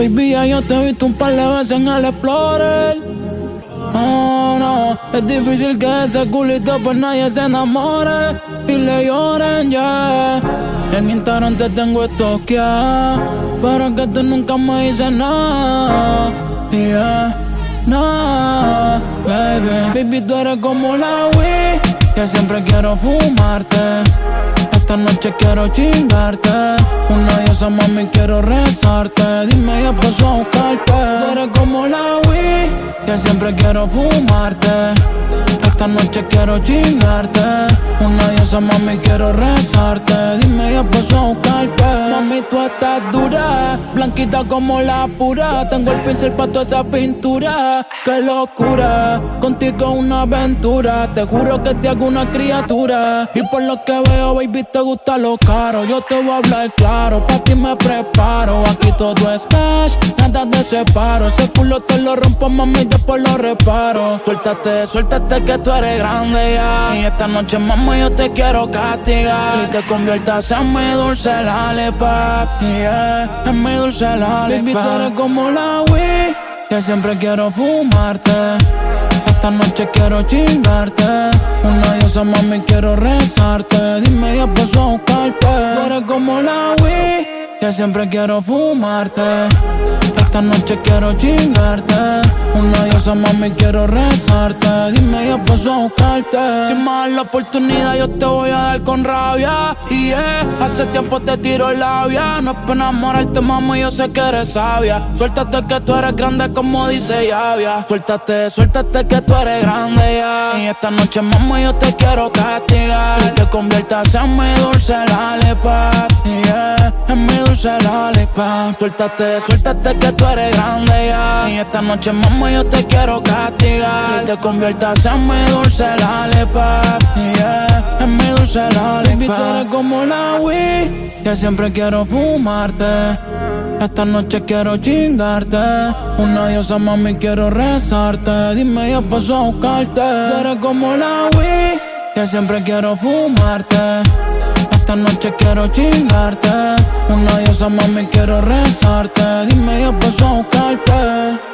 Baby, ya yo te he visto un par de veces en el Explorer. Oh, no, es difícil que ese culito pues nadie se enamore y le lloren ya. En mi Instagram te tengo estoqueado, pero que tú nunca me dices nada. Yeah, no, baby. Baby, tú eres como la Wii, que siempre quiero fumarte. Esta noche quiero chingarte. Una diosa mami quiero rezarte. Dime ya paso buscarte. Eres como la Wii, que siempre quiero fumarte. Esta noche quiero chingarte. Una diosa mami quiero rezarte. Dime ya paso a buscarte. Mami tú estás dura, blanquita como la pura. Tengo el pincel para toda esa pintura. Qué locura, contigo una aventura. Te juro que te hago una criatura. Y por lo que veo, baby, te gusta lo caro. Yo te voy a hablar claro, ti me preparo. Aquí todo es cash, nada de separo. Ese culo te lo rompo, mami, después lo reparo. Suéltate, suéltate que tú eres grande ya. Y esta noche, mami, yo te quiero castigar. Y te conviertas en mi dulce lollipop. Yeah, en mi dulce lollipop. Baby, tú eres como la Wii, que siempre quiero fumarte. Esta noche quiero chingarte. Una diosa, mami, quiero rezarte. Dime ya paso a buscarte. Eres como la Wii, que siempre quiero fumarte. Esta noche quiero chingarte. Una diosa, mami, quiero rezarte. Dime ya paso a buscarte. Si me la oportunidad, yo te voy a dar con rabia. Y yeah, hace tiempo te tiro labia. No es para enamorarte, mami, yo sé que eres sabia. Suéltate que tú eres grande, como dice Yavia. Suéltate, suéltate que tú eres grande ya. Y esta noche, mami, yo te quiero castigar. Y te conviertas en mi dulce lollipop. Yeah, en mi dulce lollipop. Suéltate, suéltate que tú eres grande ya. Y esta noche, mami, yo te quiero castigar. Y te conviertas en mi dulce lollipop. Yeah, en mi dulce lollipop. Como la Wii, que siempre quiero fumarte. Esta noche quiero chingarte. Una diosa, mami, quiero rezarte. Dime ya paso a buscarte. Tú eres como la Wii, que siempre quiero fumarte. Esta noche quiero chingarte. Una diosa, mami, quiero rezarte. Dime ya paso a buscarte.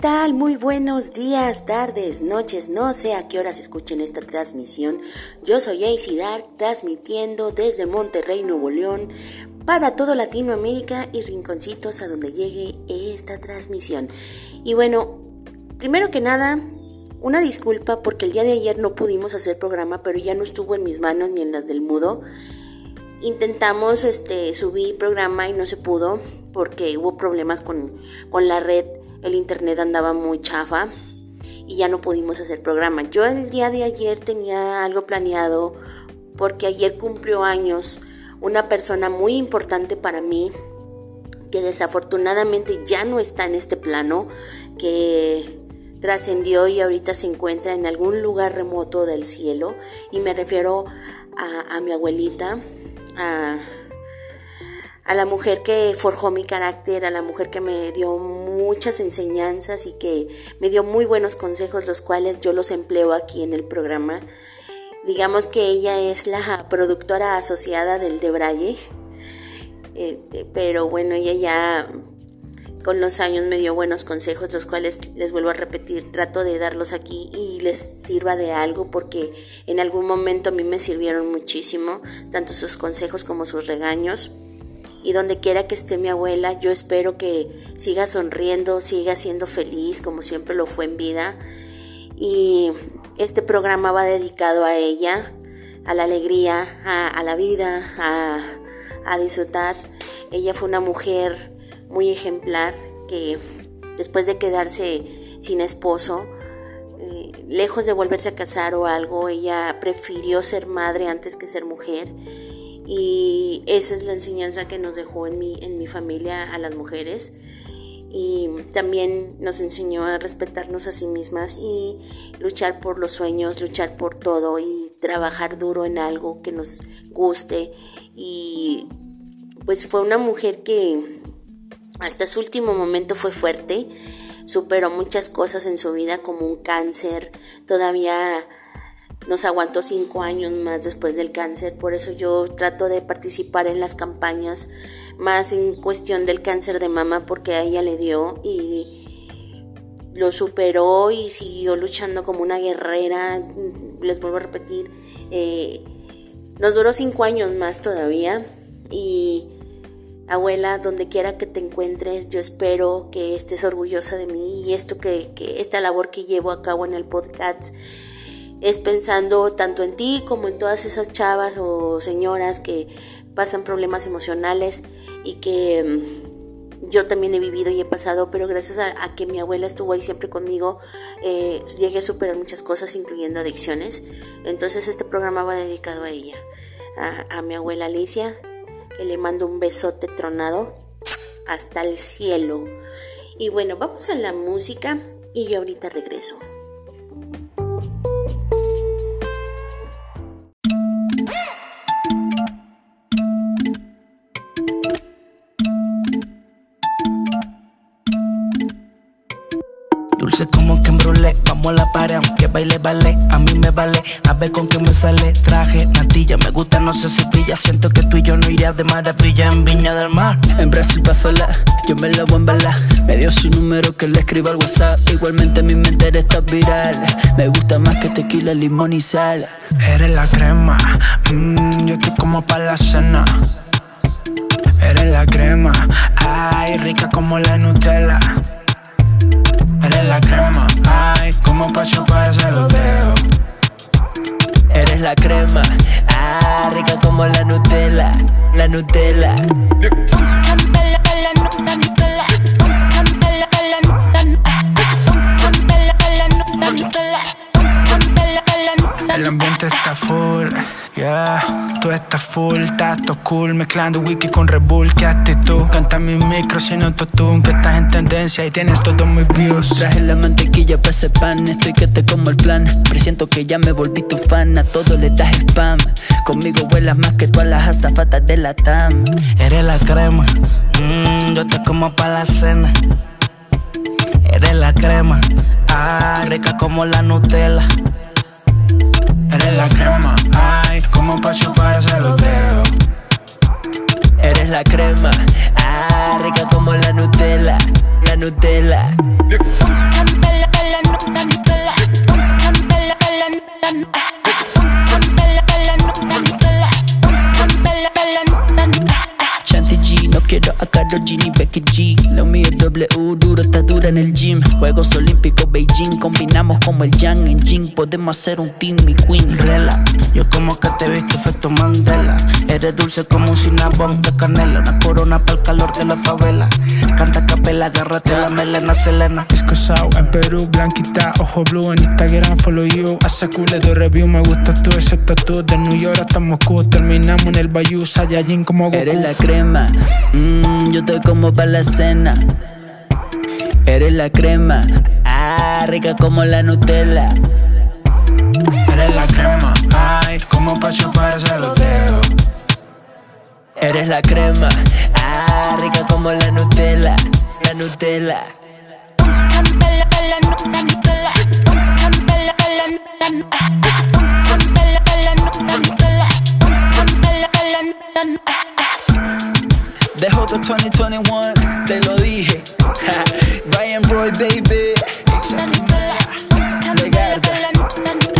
Tal? Muy buenos días, tardes, noches, no sé a qué horas escuchen esta transmisión. Yo soy Dark, transmitiendo desde Monterrey, Nuevo León, para todo Latinoamérica y rinconcitos a donde llegue esta transmisión. Y bueno, primero que nada, una disculpa porque el día de ayer no pudimos hacer programa, pero ya no estuvo en mis manos ni en las del mudo. Intentamos este, subir programa y no se pudo porque hubo problemas con, con la red el internet andaba muy chafa y ya no pudimos hacer programa. Yo el día de ayer tenía algo planeado porque ayer cumplió años una persona muy importante para mí que desafortunadamente ya no está en este plano, que trascendió y ahorita se encuentra en algún lugar remoto del cielo y me refiero a, mi abuelita, a a la mujer que forjó mi carácter, a la mujer que me dio muchas enseñanzas y que me dio muy buenos consejos, los cuales yo los empleo aquí en el programa. Digamos que ella es la productora asociada del De Braille, eh, pero bueno, ella ya con los años me dio buenos consejos, los cuales les vuelvo a repetir, trato de darlos aquí y les sirva de algo porque en algún momento a mí me sirvieron muchísimo, tanto sus consejos como sus regaños y donde quiera que esté mi abuela, yo espero que siga sonriendo, siga siendo feliz como siempre lo fue en vida. Y este programa va dedicado a ella, a la alegría, a, la vida, a, disfrutar. Ella fue una mujer muy ejemplar que después de quedarse sin esposo, eh, lejos de volverse a casar o algo, ella prefirió ser madre antes que ser mujer y esa es la enseñanza que nos dejó en mi, en mi familia a las mujeres. Y también nos enseñó a respetarnos a sí mismas y luchar por los sueños, luchar por todo y trabajar duro en algo que nos guste. Y pues fue una mujer que hasta su último momento fue fuerte, superó muchas cosas en su vida como un cáncer, todavía nos aguantó cinco años más después del cáncer, por eso yo trato de participar en las campañas más en cuestión del cáncer de mama porque a ella le dio y lo superó y siguió luchando como una guerrera, les vuelvo a repetir, eh, nos duró cinco años más todavía. Y abuela, donde quiera que te encuentres, yo espero que estés orgullosa de mí y esto que, que esta labor que llevo a cabo en el podcast es pensando tanto en ti como en todas esas chavas o señoras que pasan problemas emocionales y que mm, yo también he vivido y he pasado, pero gracias a, que mi abuela estuvo ahí siempre conmigo, eh, llegué a superar muchas cosas, incluyendo adicciones. Entonces este programa va dedicado a ella, a, a mi abuela Alicia, que le mando un besote tronado hasta el cielo. Y bueno, vamos a la música y yo ahorita regreso. Baile vale, a mí me vale, a ver con qué me sale, traje, natilla, me gusta, no sé si pilla, siento que tú y yo no irías de maravilla en Viña del Mar. En Brasil pa' yo me la voy a embalar, me dio su número que le escriba al WhatsApp, igualmente mi mente está viral, me gusta más que tequila, limón y sal. Eres la crema, mmm, yo estoy como para la cena. Eres la crema, ay, rica como la Nutella. Eres la crema, ay, como pa' chuparse los dedos. Eres la crema, ah, rica como la Nutella, la Nutella. Full, yeah. Tú estás full, tato cool. Mezclando wiki con Red Bull, ¿qué tú? Canta mi micro sin autotune, que estás en tendencia y tienes todo muy views. Traje la mantequilla para ese pan, estoy que te como el plan. Presiento que ya me volví tu fan, a todo le das spam. Conmigo vuelas más que todas las azafatas de la TAM. Eres la crema, mmm, yo te como para la cena. Eres la crema, ah, rica como la Nutella. Eres la crema, ay, como pa' chuparse los dedos. Eres la crema, ah, rica como la Nutella, la Nutella. Quiero a Karol G ni Becky G. Lo mío es W, duro, está dura en el gym. Juegos Olímpicos Beijing, combinamos como el Yang en Jing. Podemos hacer un team, mi queen. Rela, yo como que te he visto efecto Mandela. Eres dulce como un cinnamon de canela. Una corona para el calor de la favela. Canta capela, agárrate la melena, Selena. Escosao en Perú, blanquita, ojo blue en Instagram, follow you. Hace cule de review, me gusta tú, ese tatu de New York hasta Moscú. Terminamos en el Bayou, Saiyajin como Goku. Eres la crema. Mmm, yo estoy como para la cena. Eres la crema, ah, rica como la Nutella. Eres la crema, ay, como pa' chuparse los dedos. Eres la crema, ah, rica como la Nutella, la Nutella. Dejo the 2021, te lo dije. Ryan Roy, baby. Legarda.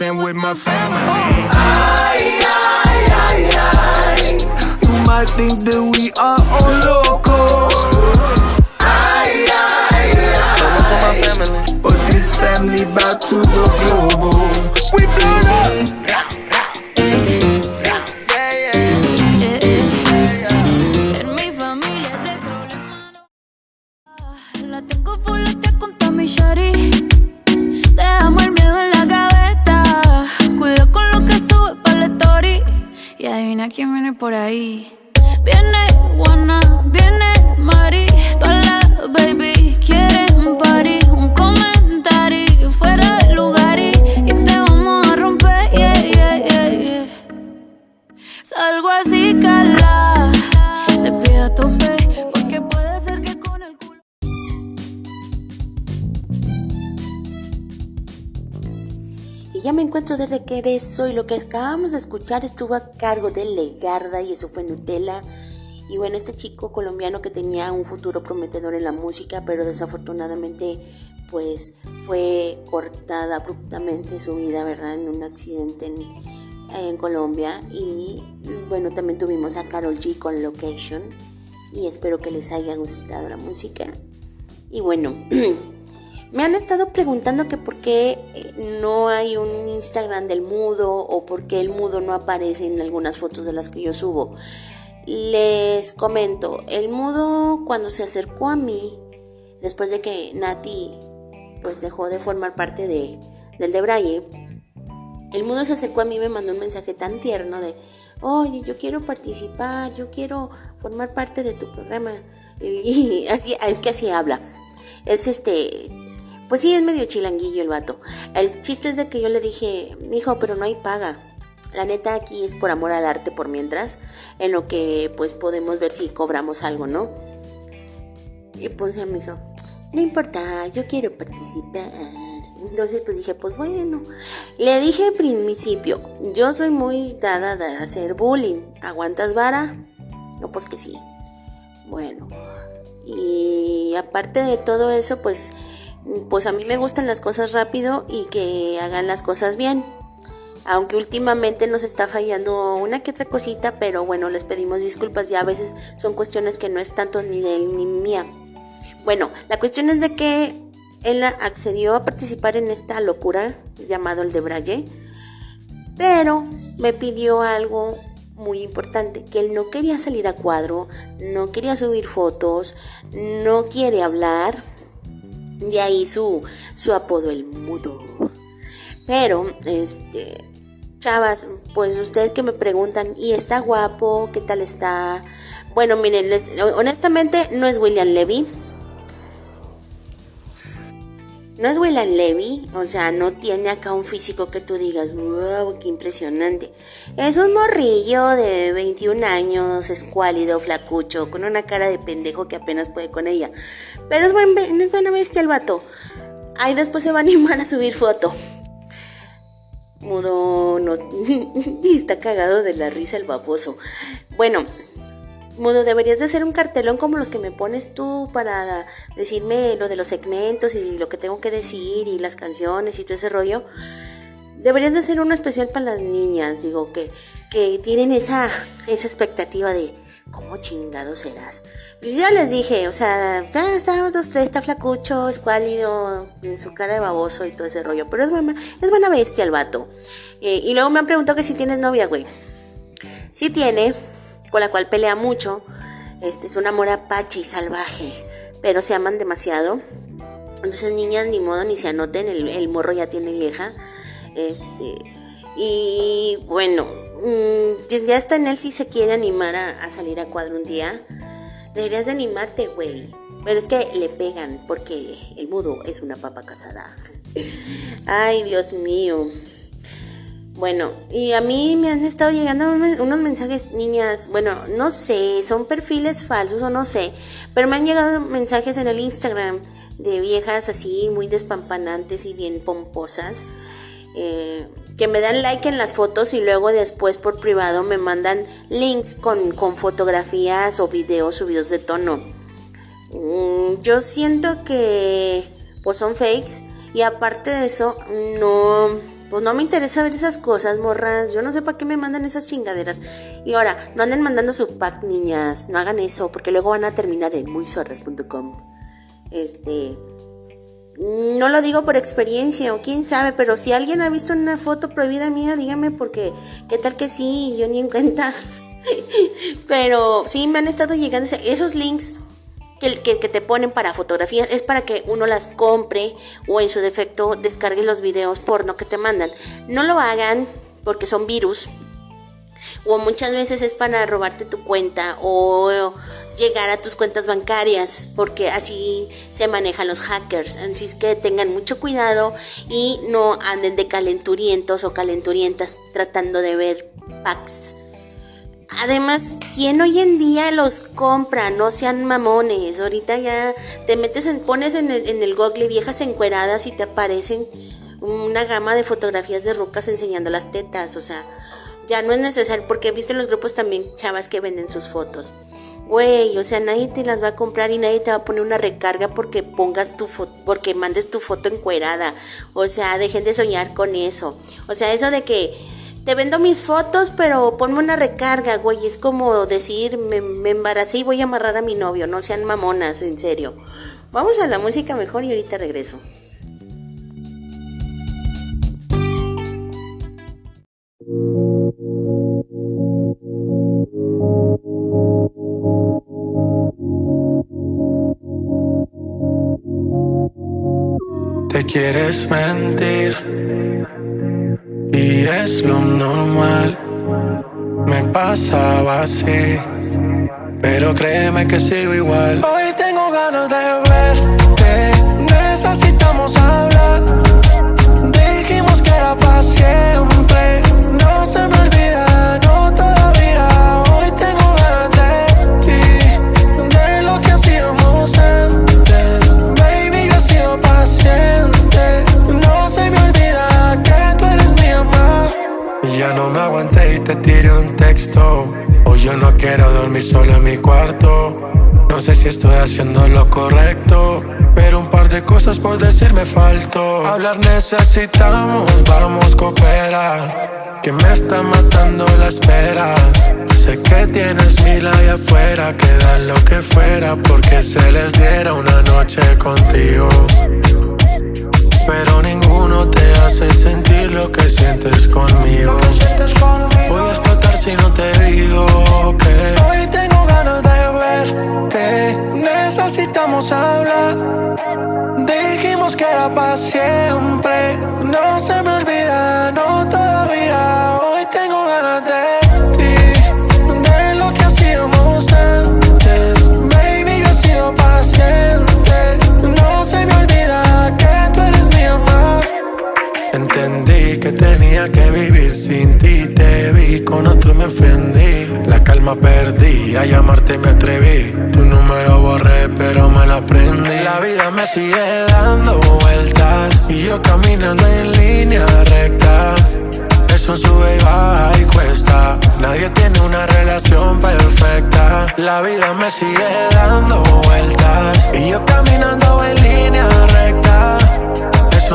dancing with my. que eso y lo que acabamos de escuchar estuvo a cargo de Legarda y eso fue Nutella. Y bueno, este chico colombiano que tenía un futuro prometedor en la música, pero desafortunadamente pues fue cortada abruptamente su vida, ¿verdad? En un accidente en, en Colombia. Y mm, bueno, también tuvimos a Carol G con Location. Y espero que les haya gustado la música. Y bueno. Me han estado preguntando que por qué eh, no hay un Instagram del mudo o por qué el mudo no aparece en algunas fotos de las que yo subo. Les comento, el mudo cuando se acercó a mí, después de que Nati pues dejó de formar parte de, del de Braille, el mudo se acercó a mí y me mandó un mensaje tan tierno de, oye, yo quiero participar, yo quiero formar parte de tu programa. Y así, es que así habla. Es este, pues sí, es medio chilanguillo el vato. El chiste es de que yo le dije, hijo, pero no hay paga. La neta aquí es por amor al arte por mientras, en lo que pues podemos ver si cobramos algo, ¿no? Y pues ya me dijo, no importa, yo quiero participar. Entonces pues dije, pues bueno. Le dije al principio, yo soy muy dada de hacer bullying. ¿Aguantas vara? No, pues que sí. Bueno. Y aparte de todo eso, pues, pues a mí me gustan las cosas rápido y que hagan las cosas bien. Aunque últimamente nos está fallando una que otra cosita, pero bueno, les pedimos disculpas. Ya a veces son cuestiones que no es tanto ni de él ni mía. Bueno, la cuestión es de que él accedió a participar en esta locura llamado el de Braille, pero me pidió algo muy importante, que él no quería salir a cuadro, no quería subir fotos, no quiere hablar, de ahí su, su apodo el mudo. Pero, este, chavas, pues ustedes que me preguntan, ¿y está guapo? ¿Qué tal está? Bueno, miren, honestamente no es William Levy, no es William Levy, o sea, no tiene acá un físico que tú digas, wow, qué impresionante. Es un morrillo de 21 años, escuálido, flacucho, con una cara de pendejo que apenas puede con ella. Pero es, buen, es buena bestia el vato. Ahí después se va a animar a subir foto. Mudo, no, está cagado de la risa el baboso. Bueno, Mudo, deberías de hacer un cartelón como los que me pones tú para decirme lo de los segmentos y lo que tengo que decir y las canciones y todo ese rollo. Deberías de hacer uno especial para las niñas, digo, que, que tienen esa, esa expectativa de cómo chingado serás. Pues ya les dije, o sea, ya está dos, tres, está flacucho, escuálido, su cara de baboso y todo ese rollo. Pero es buena, es buena bestia el vato. Eh, y luego me han preguntado que si tienes novia, güey. Sí tiene, con la cual pelea mucho. Este es un amor apache y salvaje, pero se aman demasiado. Entonces, niñas, ni modo, ni se anoten, el, morro ya tiene vieja. Este, y bueno, mm, ya está en él si se quiere animar a, salir a cuadro un día. Deberías de animarte, güey. Pero es que le pegan porque el mudo es una papa casada. Ay, Dios mío. Bueno, y a mí me han estado llegando unos mensajes, niñas, bueno, no sé, son perfiles falsos o no sé, pero me han llegado mensajes en el Instagram de viejas así muy despampanantes y bien pomposas, eh, que me dan like en las fotos y luego después por privado me mandan links con, con fotografías o videos subidos de tono. Mm, yo siento que pues son fakes y aparte de eso no pues no me interesa ver esas cosas, morras. Yo no sé para qué me mandan esas chingaderas. Y ahora, no anden mandando su pack, niñas. No hagan eso, porque luego van a terminar en muyzorras.com. Este. No lo digo por experiencia o quién sabe, pero si alguien ha visto una foto prohibida mía, dígame porque qué tal que sí, yo ni en cuenta. pero sí me han estado llegando esos links que, te ponen para fotografías es para que uno las compre o en su defecto descargue los videos porno que te mandan. No lo hagan porque son virus. O muchas veces es para robarte tu cuenta o llegar a tus cuentas bancarias porque así se manejan los hackers. Así es que tengan mucho cuidado y no anden de calenturientos o calenturientas tratando de ver packs Además, ¿quién hoy en día los compra? No sean mamones. Ahorita ya te metes en, pones en el, google viejas encueradas y te aparecen una gama de fotografías de rocas enseñando las tetas. O sea, ya no es necesario porque he visto en los grupos también chavas que venden sus fotos. Güey, o sea, nadie te las va a comprar y nadie te va a poner una recarga porque pongas tu foto, porque mandes tu foto encuerada. O sea, dejen de soñar con eso. O sea, eso de que te vendo mis fotos, pero ponme una recarga, güey. Es como decir, me, me, embaracé y voy a amarrar a mi novio. No sean mamonas, en serio. Vamos a la música mejor y ahorita regreso. Te quieres mentir Y es lo normal, me pasaba así. Pero créeme que sigo igual. Hoy tengo ganas de verte, quiero dormir solo en mi cuarto. No sé si estoy haciendo lo correcto. Pero un par de cosas por decir me faltó. Hablar necesitamos, vamos coopera. Que me está matando la espera. Sé que tienes mil allá afuera que dan lo que fuera porque se les diera una noche contigo. Pero ninguno te hace sentir lo que sientes conmigo. Voy a si no te digo que hoy tengo ganas de verte. Necesitamos hablar. Dijimos que era para siempre. No se me olvida, no todavía. Tenía que vivir sin ti. Te vi con otro, me ofendí. La calma perdí, a llamarte me atreví. Tu número borré, pero me la aprendí. La vida me sigue dando vueltas. Y yo caminando en línea recta. Eso sube y baja y cuesta. Nadie tiene una relación perfecta. La vida me sigue dando vueltas. Y yo caminando en línea recta.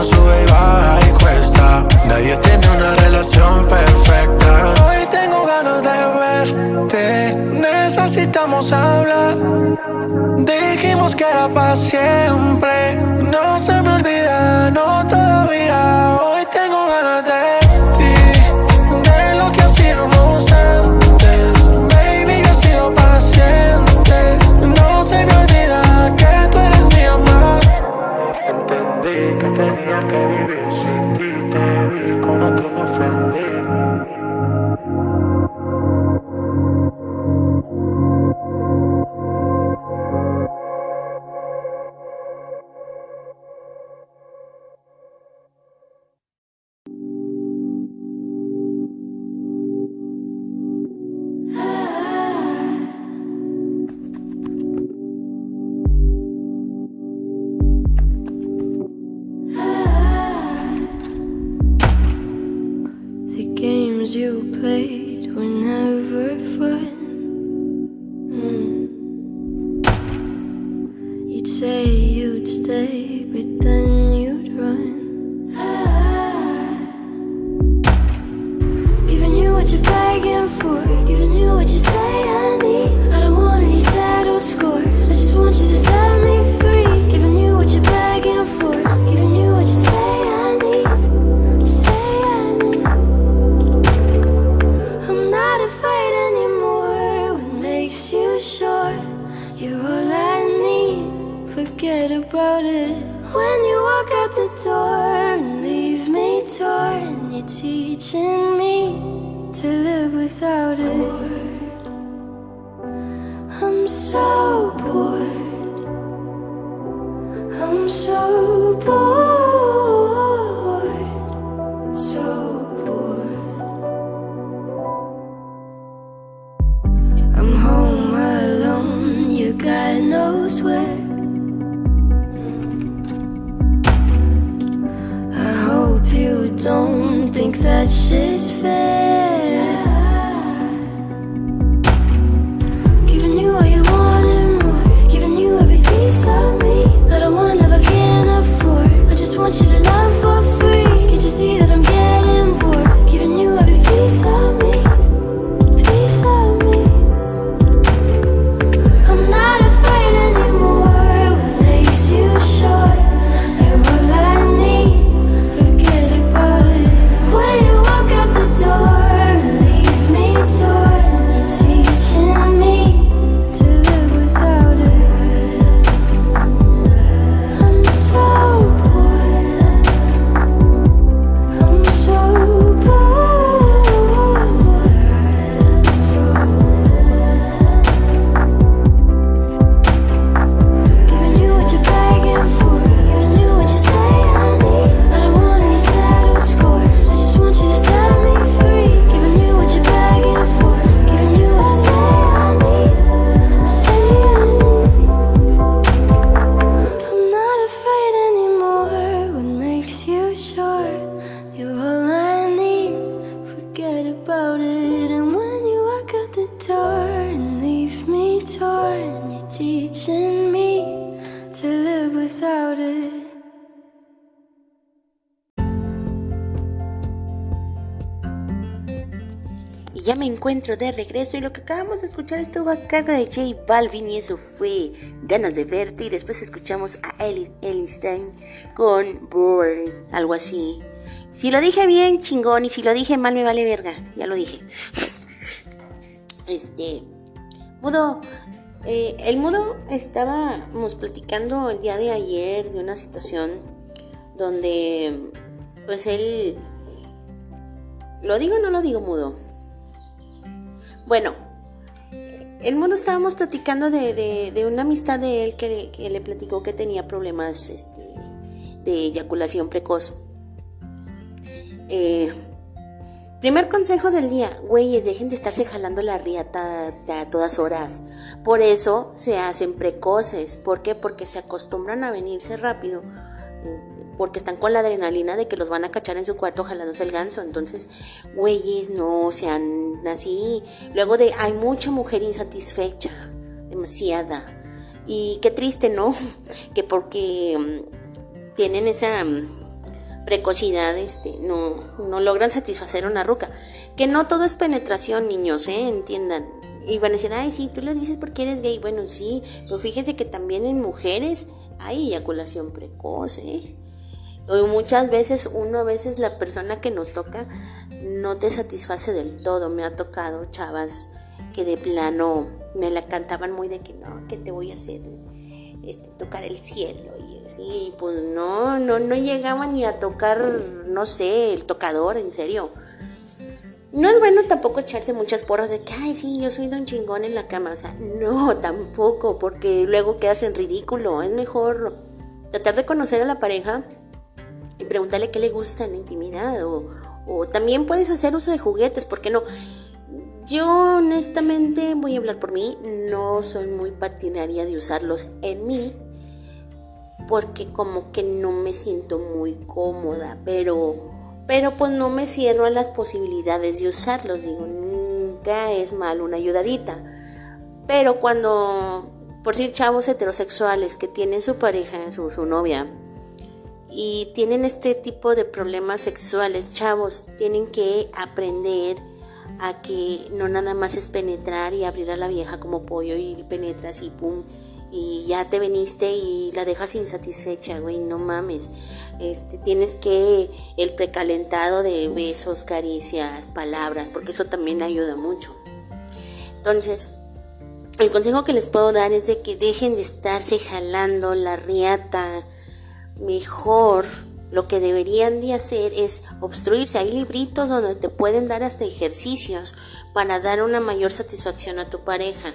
Sube y baja y cuesta. Nadie tiene una relación perfecta. Hoy tengo ganas de verte. Necesitamos hablar. Dijimos que era para siempre. No se me olvida, no todavía. Hoy tengo ganas de que tenía que vivir games you played were never fun. Mm. You'd say you'd stay, but then you'd run. Giving you what you're begging for, giving you what you say I need. I don't want any settled scores. The door de regreso y lo que acabamos de escuchar estuvo a cargo de J Balvin y eso fue Ganas de verte y después escuchamos a Ellis Einstein con Bored, algo así. Si lo dije bien, chingón, y si lo dije mal me vale verga, ya lo dije. Este, Mudo, eh, el Mudo estábamos platicando el día de ayer de una situación donde pues él ¿Lo digo o no lo digo mudo? Bueno, el mundo estábamos platicando de, una amistad de él que, le platicó que tenía problemas este, de eyaculación precoz. Eh, primer consejo del día, güeyes, dejen de estarse jalando la riata a todas horas. Por eso se hacen precoces. ¿Por qué? Porque se acostumbran a venirse rápido porque están con la adrenalina de que los van a cachar en su cuarto jalándose el ganso. Entonces, güeyes, no sean así. Luego de, hay mucha mujer insatisfecha, demasiada. Y qué triste, ¿no? Que porque mm, tienen esa mm, precocidad, este, no, no logran satisfacer una ruca. Que no todo es penetración, niños, ¿eh? Entiendan. Y van a decir, ay, sí, tú lo dices porque eres gay. Bueno, sí, pero fíjese que también en mujeres hay eyaculación precoz, ¿eh? Muchas veces uno a veces la persona que nos toca no te satisface del todo. Me ha tocado chavas que de plano me la cantaban muy de que no, que te voy a hacer este, tocar el cielo y así, pues no, no, no llegaba ni a tocar, no sé, el tocador, en serio. No es bueno tampoco echarse muchas porras de que, ay, sí, yo soy don chingón en la cama. O sea, no, tampoco, porque luego quedas en ridículo. Es mejor tratar de conocer a la pareja y preguntarle qué le gusta en la intimidad o, también puedes hacer uso de juguetes, ¿por qué no? Yo honestamente voy a hablar por mí, no soy muy partidaria de usarlos en mí porque como que no me siento muy cómoda, pero pero pues no me cierro a las posibilidades de usarlos, digo, nunca es mal una ayudadita. Pero cuando por ser chavos heterosexuales que tienen su pareja, su, su novia, y tienen este tipo de problemas sexuales, chavos, tienen que aprender a que no nada más es penetrar y abrir a la vieja como pollo y penetras y pum y ya te veniste y la dejas insatisfecha, güey, no mames. Este, tienes que el precalentado de besos, caricias, palabras, porque eso también ayuda mucho. Entonces, el consejo que les puedo dar es de que dejen de estarse jalando la riata, mejor lo que deberían de hacer es obstruirse. Hay libritos donde te pueden dar hasta ejercicios para dar una mayor satisfacción a tu pareja.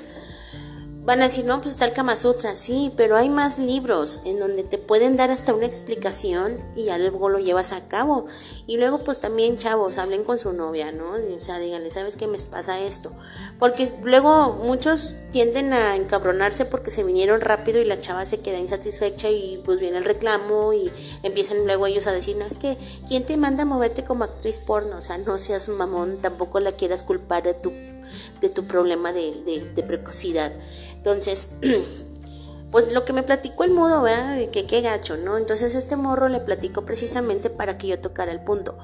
Van a decir, no, pues está el Kama Sutra, sí, pero hay más libros en donde te pueden dar hasta una explicación y ya luego lo llevas a cabo. Y luego, pues también, chavos, hablen con su novia, ¿no? O sea, díganle, ¿sabes qué me pasa esto? Porque luego muchos tienden a encabronarse porque se vinieron rápido y la chava se queda insatisfecha y pues viene el reclamo y empiezan luego ellos a decir, no, es que, ¿quién te manda a moverte como actriz porno? O sea, no seas mamón, tampoco la quieras culpar de tu, de tu problema de, de precocidad. Entonces, pues lo que me platicó el mudo, ¿verdad? De que qué gacho, ¿no? Entonces este morro le platicó precisamente para que yo tocara el punto.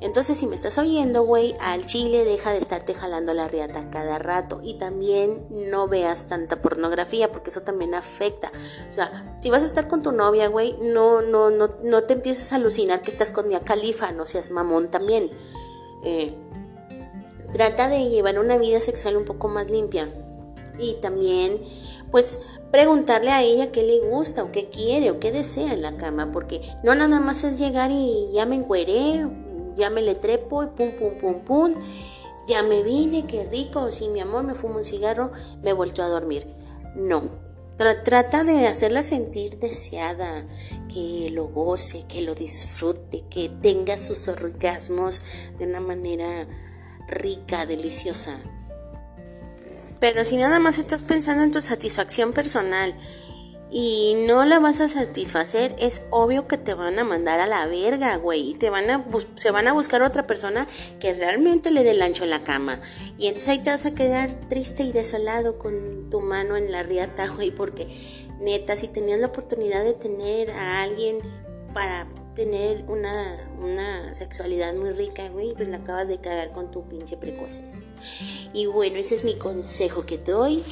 Entonces, si me estás oyendo, güey, al chile deja de estarte jalando la riata cada rato. Y también no veas tanta pornografía, porque eso también afecta. O sea, si vas a estar con tu novia, güey, no, no, no, no te empieces a alucinar que estás con mi Califa, no seas mamón también. Eh, trata de llevar una vida sexual un poco más limpia y también pues preguntarle a ella qué le gusta o qué quiere o qué desea en la cama, porque no nada más es llegar y ya me encueré, ya me le trepo y pum, pum, pum, pum, ya me vine, qué rico, si mi amor me fumo un cigarro, me vuelto a dormir. No, trata de hacerla sentir deseada, que lo goce, que lo disfrute, que tenga sus orgasmos de una manera rica, deliciosa. Pero si nada más estás pensando en tu satisfacción personal y no la vas a satisfacer, es obvio que te van a mandar a la verga, güey. Y te van a, se van a buscar otra persona que realmente le dé el ancho en la cama. Y entonces ahí te vas a quedar triste y desolado con tu mano en la riata, güey. Porque neta, si tenías la oportunidad de tener a alguien para tener una, una sexualidad muy rica, güey, pues la acabas de cagar con tu pinche precoces. Y bueno, ese es mi consejo que te doy.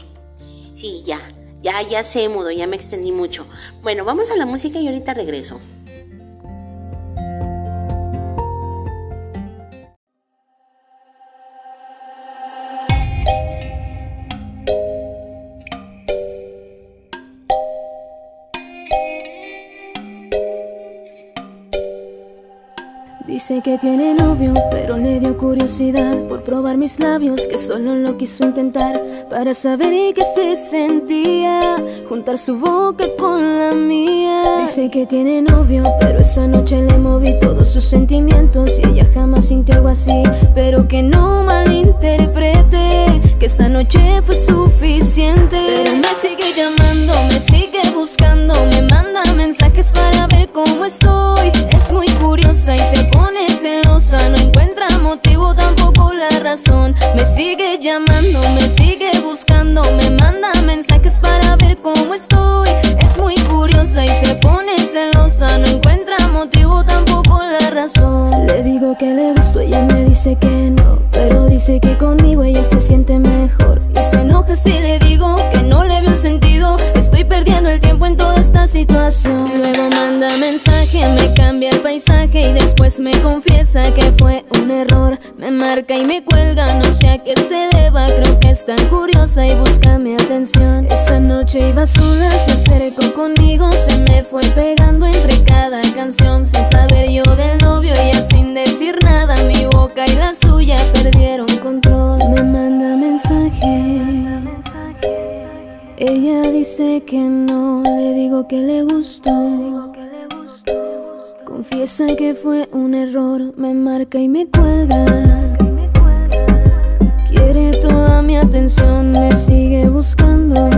Sí, ya, ya, ya sé, mudo, ya me extendí mucho. Bueno, vamos a la música y ahorita regreso. Dice que tiene novio, pero le dio curiosidad por probar mis labios, que solo lo quiso intentar para saber qué se sentía, juntar su boca con la mía. Dice que tiene novio, pero esa noche le moví todos sus sentimientos y ella jamás sintió algo así, pero que no malinterprete, que esa noche fue suficiente. Pero me sigue llamando, me sigue buscando, me manda mensajes para ver cómo estoy. Es muy curiosa y se pone celosa, no encuentra motivo, tampoco la razón. Me sigue llamando, me sigue buscando, me manda mensajes para ver cómo estoy. Es muy curiosa y se pone celosa, no encuentra motivo, tampoco la razón. Le digo que le gusto, ella me dice que no, pero dice que conmigo ella se siente mejor. Y se enoja si le digo que no le veo el sentido. Estoy perdiendo el tiempo en toda esta situación. Luego manda mensaje, me cambia el paisaje y después me confiesa que fue un error. Me marca y me cuelga, no sé a qué se deba. Creo que es tan curiosa y busca mi atención. Esa noche iba sola, se acercó se me fue pegando entre cada canción. Sin saber yo del novio, y sin decir nada, mi boca y la suya perdieron control. Me manda mensaje. Ella dice que no, le digo que le gustó. Confiesa que fue un error, me marca y me cuelga. Quiere toda mi atención, me sigue buscando.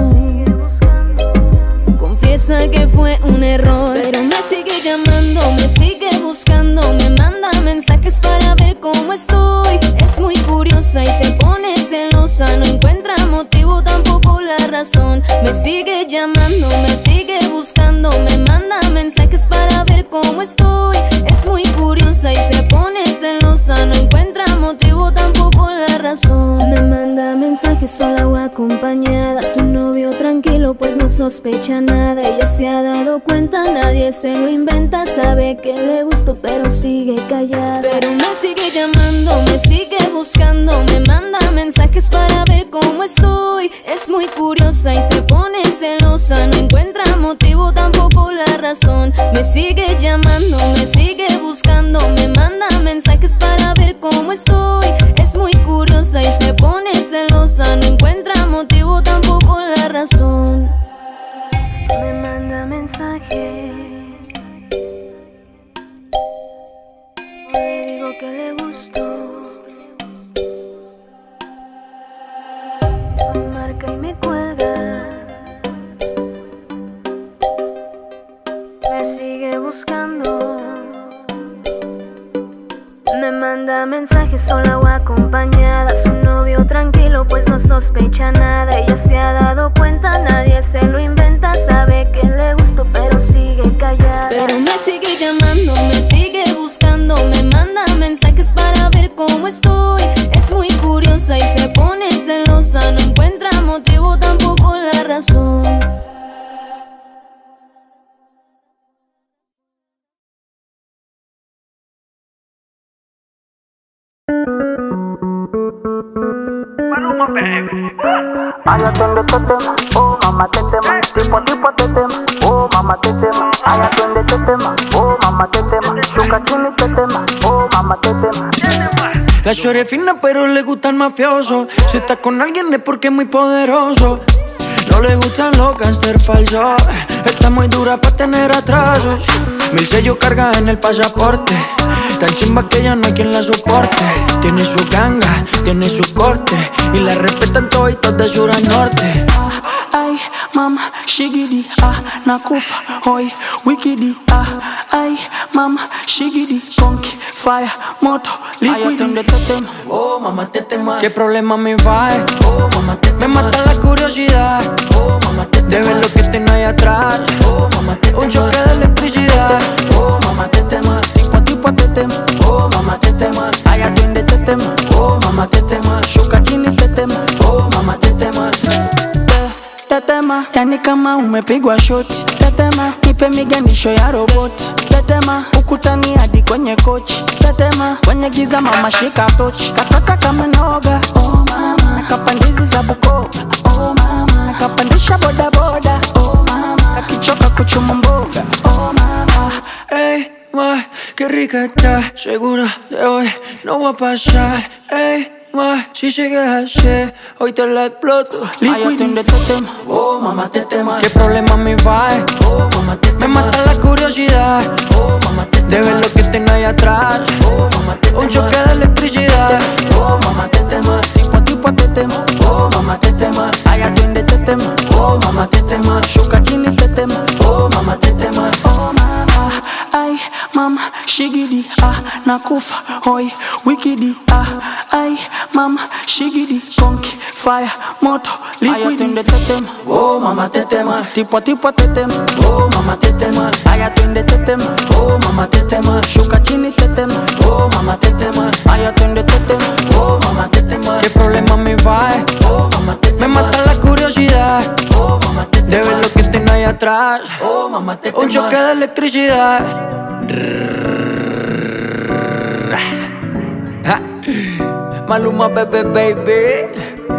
Confiesa que fue un error, pero me sigue llamando, me sigue buscando, me manda mensajes para ver cómo estoy. Es muy curiosa y se pone celosa, no encuentra motivo, tampoco la razón. Me sigue llamando, me sigue buscando, me manda mensajes para ver cómo estoy. Es muy curiosa y se pone celosa, no encuentra motivo, tampoco la razón. Me manda mensajes sola o acompañada, su novio tranquilo, pues no sospecha nada. Ella se ha dado cuenta, nadie se lo inventa, sabe que le gustó, pero sigue callada. Pero me sigue llamando, me sigue buscando, me manda mensajes para ver cómo estoy. Es muy curiosa y se pone celosa, no encuentra motivo, tampoco la razón. Me sigue llamando, me sigue buscando, me manda mensajes para ver cómo estoy. Es muy curiosa y se pone celosa, no encuentra motivo, tampoco la razón. Me manda mensajes. Le digo que le gustó. Me marca y me cuelga. Me sigue buscando. Me manda mensajes sola o acompañada. Su novio tranquilo, pues no sospecha nada. Ella se ha dado cuenta, nadie se lo inventa. Sabe que le gustó, pero sigue callada. Pero me sigue llamando, me sigue buscando. Me manda mensajes para ver cómo estoy. Es muy curiosa y se pone celosa. No encuentra motivo, tampoco la razón. Ay, atiende este tema, oh mamá te tema, tipo tipo te tema, oh mamá te tema, ay atiende este tema, oh mamá te tema, chuca chini te tema, oh mamá te tema. La chore fina pero le gusta el mafioso Si está con alguien es porque es muy poderoso No le gustan los gangster falsos. Está muy dura para tener atrasos. Mil sellos carga en el pasaporte. Tan chimba que ya no hay quien la soporte. Tiene su ganga, tiene su corte. Y la respetan toditos de sur a norte ai mam shigidi ah nakufa hoi wikidi ah ai mam shigidi conky fire moto liquidi. tetem oh mamá tetem qué problema me va oh mamá tetem me mata la curiosidad. Oh mamá tetem de lo que tengo ahí atrás. Oh mamá tetem un choque de electricidad. Oh mamá tetem tipo tipo tetem oh mamá tetem ay atiende tetem oh mamá tetem shuka chini tetem kama umepigwa shoti tetema nipe miganisho ya roboti tetema ukutani hadi kwenye kochi. Tetema kwenye giza mama shika tochi. Kataka kama noga. Oh mama. Nakapandizi za bukova. Oh mama. Nakapandisha bodaboda oh mama. Nakichoka kuchuma mboga. Oh mama. Hey, ma, qué rica está, segura de hoy no va a pasar. Ey, ma, si sigues así, hoy te la exploto. Liquid de tetema Oh, mamá, te tema. ¿Qué problema me va? Oh, mamá, te Me mata la curiosidad. Oh, mamá, te De ver lo que tengo ahí atrás. Oh, mamá, te Un choque de electricidad. Oh, mamá, te tema. tipo tipo tetema Oh, mamá, te tema. ay atiende tetema Oh, mamá, te tema. shuka chini tetema Oh, mamá, te tema. Oh mama, ay mama, shigidi ah nakufa hoi wikidi ah ay mama, shigidi konki fire moto liquidi twende tetema Oh, mamá, te tema. tipo tipo tetema Oh, mamá, te tema. aya twende tetema Oh, mamá, te tema. shuka chini tetema Oh, mamá, te tema. aya twende tetema atrás. Oh, mamá, te Un choque de electricidad. Ja. Maluma, bebé, baby.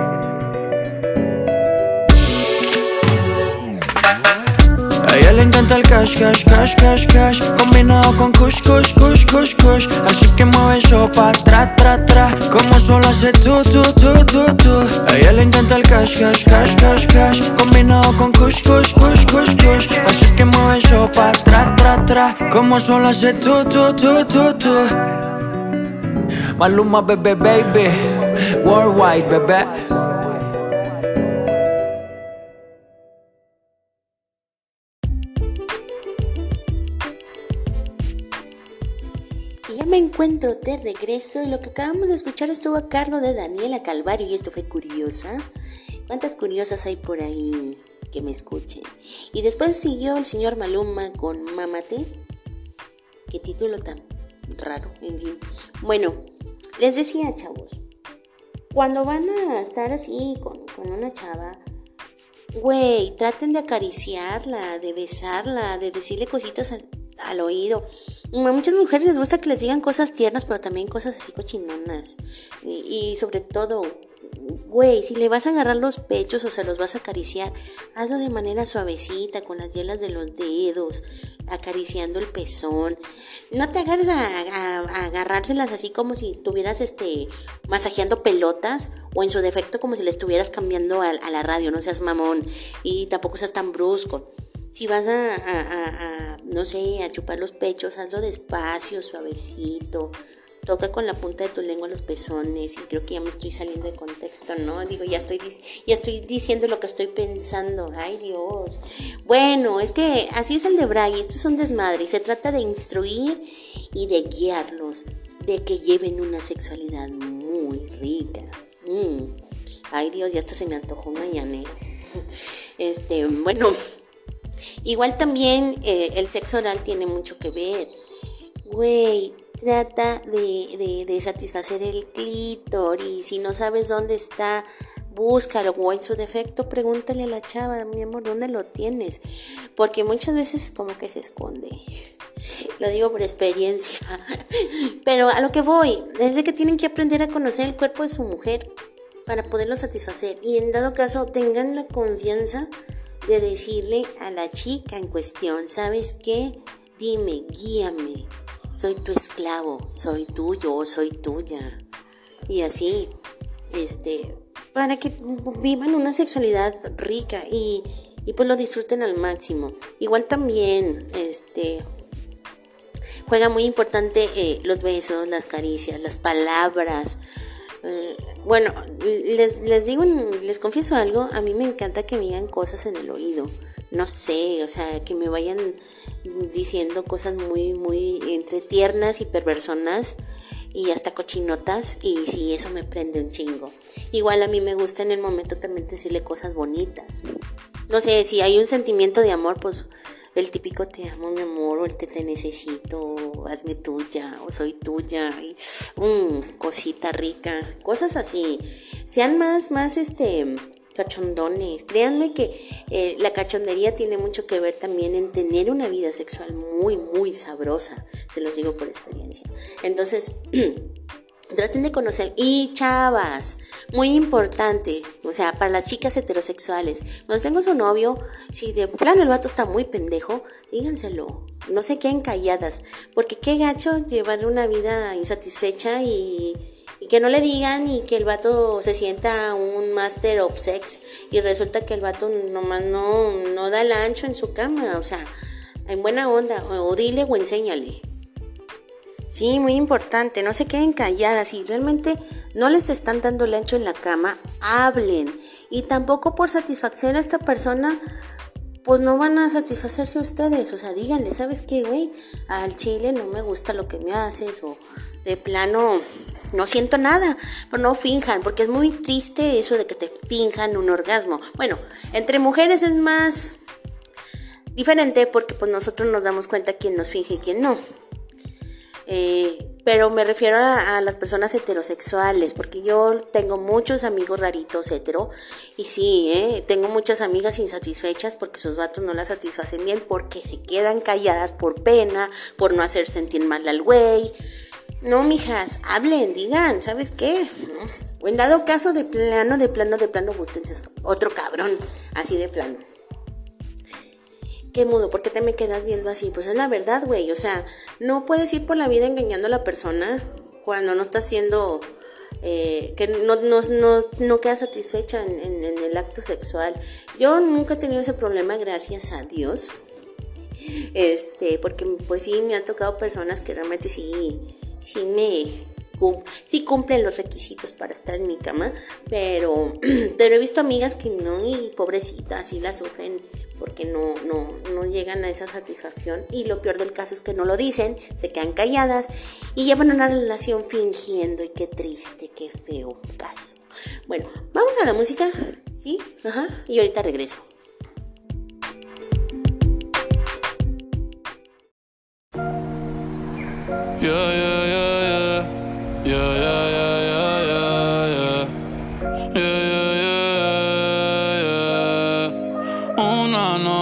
A ella encanta el cash, cash, cash, cash, cash. Combinado con kush, kush, kush, kush, kush. Así que mueve eso tra, tra, tra. Como solo hace tú, tú, tú, tú, tú A ella le encanta el cash, cash, cash, cash, cash. Combinado con kush, kush, kush, kush, kush. Así que mueve eso tra, tra, tra. Como solo hace tú, tú, tú, tú, tú Maluma, bebé, baby. Worldwide, bebé me encuentro de regreso y lo que acabamos de escuchar estuvo a cargo de Daniela Calvario y esto fue curiosa. ¿Cuántas curiosas hay por ahí que me escuchen? Y después siguió el señor Maluma con Mámate. Qué título tan raro, en fin. Bueno, les decía, chavos, cuando van a estar así con, con una chava, güey, traten de acariciarla, de besarla, de decirle cositas al, al oído. A muchas mujeres les gusta que les digan cosas tiernas, pero también cosas así cochinonas. Y, sobre todo, güey, si le vas a agarrar los pechos o se los vas a acariciar, hazlo de manera suavecita, con las hielas de los dedos, acariciando el pezón. No te agarres a, agarrárselas así como si estuvieras este, masajeando pelotas o en su defecto como si le estuvieras cambiando a la radio, no seas mamón y tampoco seas tan brusco. Si vas a, no sé, a chupar los pechos, hazlo despacio, suavecito. Toca con la punta de tu lengua los pezones y creo que ya me estoy saliendo de contexto, ¿no? Digo, ya estoy, ya estoy diciendo lo que estoy pensando. Ay, Dios. Bueno, es que así es el de Bray. Esto es un desmadre se trata de instruir y de guiarlos, de que lleven una sexualidad muy rica. Mm. Ay, Dios, ya hasta se me antojó un mañanero. Este, bueno, Igual también eh, el sexo oral tiene mucho que ver. Güey, trata de, de- satisfacer el clítoris. Si no sabes dónde está, búscalo. O en su defecto, pregúntale a la chava, mi amor, ¿dónde lo tienes? Porque muchas veces como que se esconde. Lo digo por experiencia. Pero a lo que voy, es de que tienen que aprender a conocer el cuerpo de su mujer para poderlo satisfacer. Y en dado caso, tengan la confianza de decirle a la chica en cuestión, ¿sabes qué? Dime, guíame. Soy tu esclavo, soy tuyo soy tuya. Y así, este, para que vivan una sexualidad rica y, y pues lo disfruten al máximo. Igual también, este, juega muy importante eh, los besos, las caricias, las palabras. Eh, bueno, les, les digo, les confieso algo, a mí me encanta que me digan cosas en el oído. No sé, o sea, que me vayan diciendo cosas muy, muy entre tiernas y perversonas y hasta cochinotas y sí, eso me prende un chingo. Igual a mí me gusta en el momento también decirle cosas bonitas. No sé, si hay un sentimiento de amor, pues el típico te amo, mi amor, o el te, necesito, o hazme tuya, o soy tuya, y, mm, cosita rica, cosas así. Sean más, más, este, cachondones. Créanme que eh, la cachondería tiene mucho que ver también en tener una vida sexual muy, muy sabrosa. Se los digo por experiencia. Entonces, traten de conocer. Y chavas, muy importante, o sea, para las chicas heterosexuales, cuando tengo su novio, si de plano el vato está muy pendejo, díganselo. No se queden calladas, porque qué gacho llevar una vida insatisfecha y, que no le digan y que el vato se sienta un master of sex y resulta que el vato nomás no, no da el ancho en su cama, o sea, en buena onda, o dile o enséñale. Sí, muy importante, no se queden calladas. Si realmente no les están dando el ancho en la cama, hablen. Y tampoco por satisfacer a esta persona, pues no van a satisfacerse ustedes. O sea, díganle, ¿sabes qué, güey? Al chile no me gusta lo que me haces. O de plano, no siento nada. Pero no finjan, porque es muy triste eso de que te finjan un orgasmo. Bueno, entre mujeres es más diferente porque pues nosotros nos damos cuenta quién nos finge y quién no. Eh, pero me refiero a, las personas heterosexuales, porque yo tengo muchos amigos raritos hetero, y sí, eh, tengo muchas amigas insatisfechas porque sus vatos no las satisfacen bien, porque se quedan calladas por pena, por no hacer sentir mal al güey. No, mijas, hablen, digan, ¿sabes qué? O en dado caso de plano, de plano, de plano, búsquense otro cabrón, así de plano. ¿Qué mudo? ¿Por qué te me quedas viendo así? Pues es la verdad, güey. O sea, no puedes ir por la vida engañando a la persona cuando no estás siendo... Eh, que no, no, no, no queda satisfecha en, el acto sexual. Yo nunca he tenido ese problema, gracias a Dios. Este, porque pues sí me han tocado personas que realmente sí, sí me sí cumplen los requisitos para estar en mi cama, pero, pero he visto amigas que no, y pobrecitas, sí la sufren porque no, no, no llegan a esa satisfacción y lo peor del caso es que no lo dicen, se quedan calladas y llevan una relación fingiendo y qué triste, qué feo caso. Bueno, vamos a la música, ¿sí? Ajá, y ahorita regreso.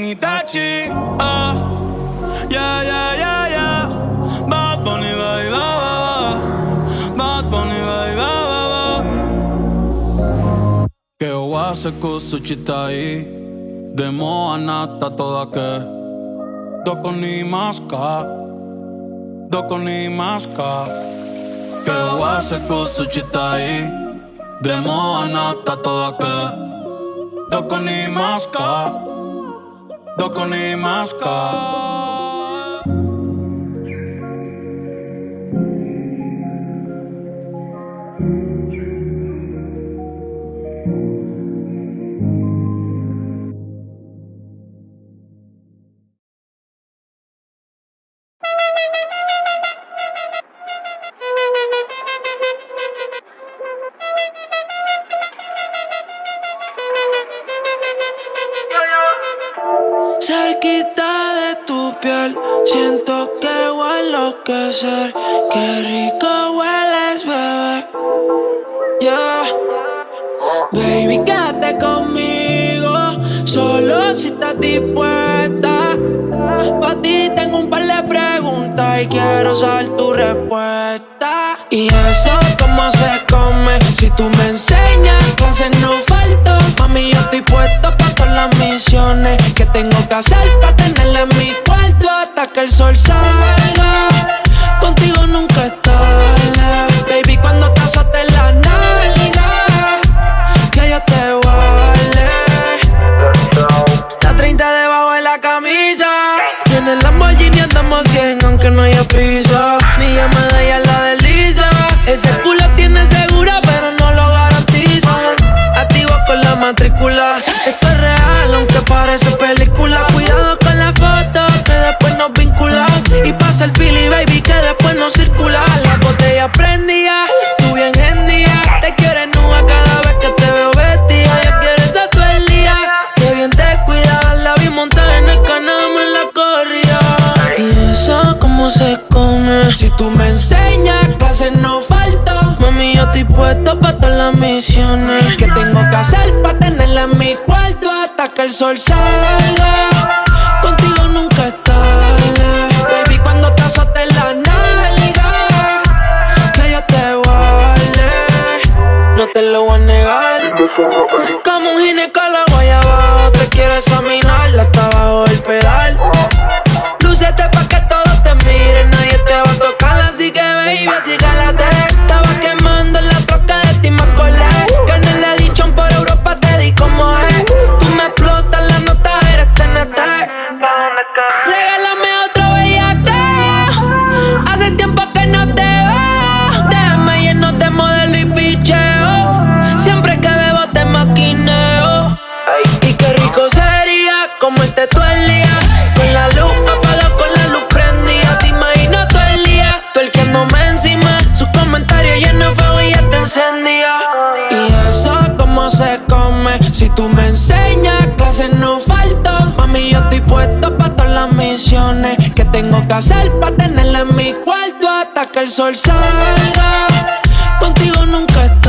Ken Itachi. Ah, yeah, yeah, yeah, yeah. Bad Bunny, va y va, va, va. Bad Bunny, va y va, va, va. Que oase kusu chitai. Demo anata toda que. Doko ni maska. Doko ni maska. Que oase kusu chitai. Demo anata toda que. Doko ni maska. Doko ni maska Qué Y eso, ¿cómo se come? Si tú me enseñas, clases no falto. Mami, yo estoy puesto pa' todas las misiones que tengo que hacer pa' tenerla en mi cuarto hasta que el sol salga. Contigo nunca es Baby, cuando te azote la nalga Que yo te vale La 30 debajo de la camisa Tiene el Lamborghini andamos 100 Aunque no haya prisa parece película Cuidado con la foto que después nos vincula Y pasa el fili baby que después no circula. La botella prendía, tú bien en día. Te quieres nua cada vez que te veo vestida. Yo quiero esa todo el día. Que bien te cuidas, la vi montada en el canal, en la corrida. Y eso, ¿cómo se come? Si tú me enseñas, clases no falta. Mami, yo estoy puesto para todas las misiones. Que tengo que hacer para tenerla en mi cuarto hasta que el sol salga. Contigo nunca es Baby, cuando te azote la nalga, que yo te vale. No te lo voy a negar. Como un ginecólogo allá abajo, te quiero examinar hasta abajo el pedal. Lúcete pa' que todos up. Que hacer para tenerla en mi cuarto hasta que el sol salga. Contigo nunca es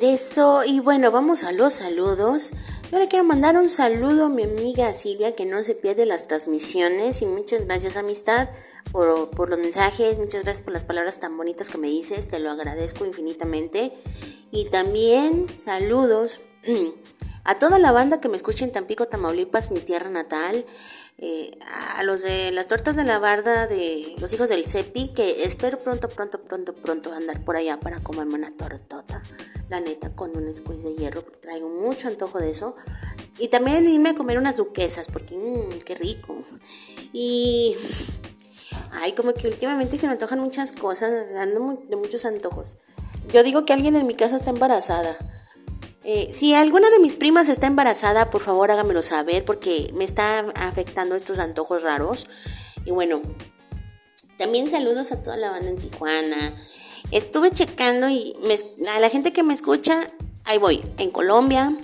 regreso y bueno, vamos a los saludos. Yo le quiero mandar un saludo a mi amiga Silvia que no se pierde las transmisiones y muchas gracias amistad por, por los mensajes, muchas gracias por las palabras tan bonitas que me dices, te lo agradezco infinitamente. Y también saludos a toda la banda que me escucha en Tampico, Tamaulipas, mi tierra natal. eh, a los de las tortas de la barda de los hijos del Cepi, que espero pronto, pronto, pronto, pronto andar por allá para comerme una tortota. La neta, con un squeeze de hierro, porque traigo mucho antojo de eso. Y también irme a comer unas duquesas, porque mmm, qué rico. Y. Ay, como que últimamente se me antojan muchas cosas, ando de muchos antojos. Yo digo que alguien en mi casa está embarazada. Eh, si alguna de mis primas está embarazada, por favor hágamelo saber porque me está afectando estos antojos raros. Y bueno, También saludos a toda la banda en Tijuana. Estuve checando y a la gente que me escucha, ahí voy, en Colombia,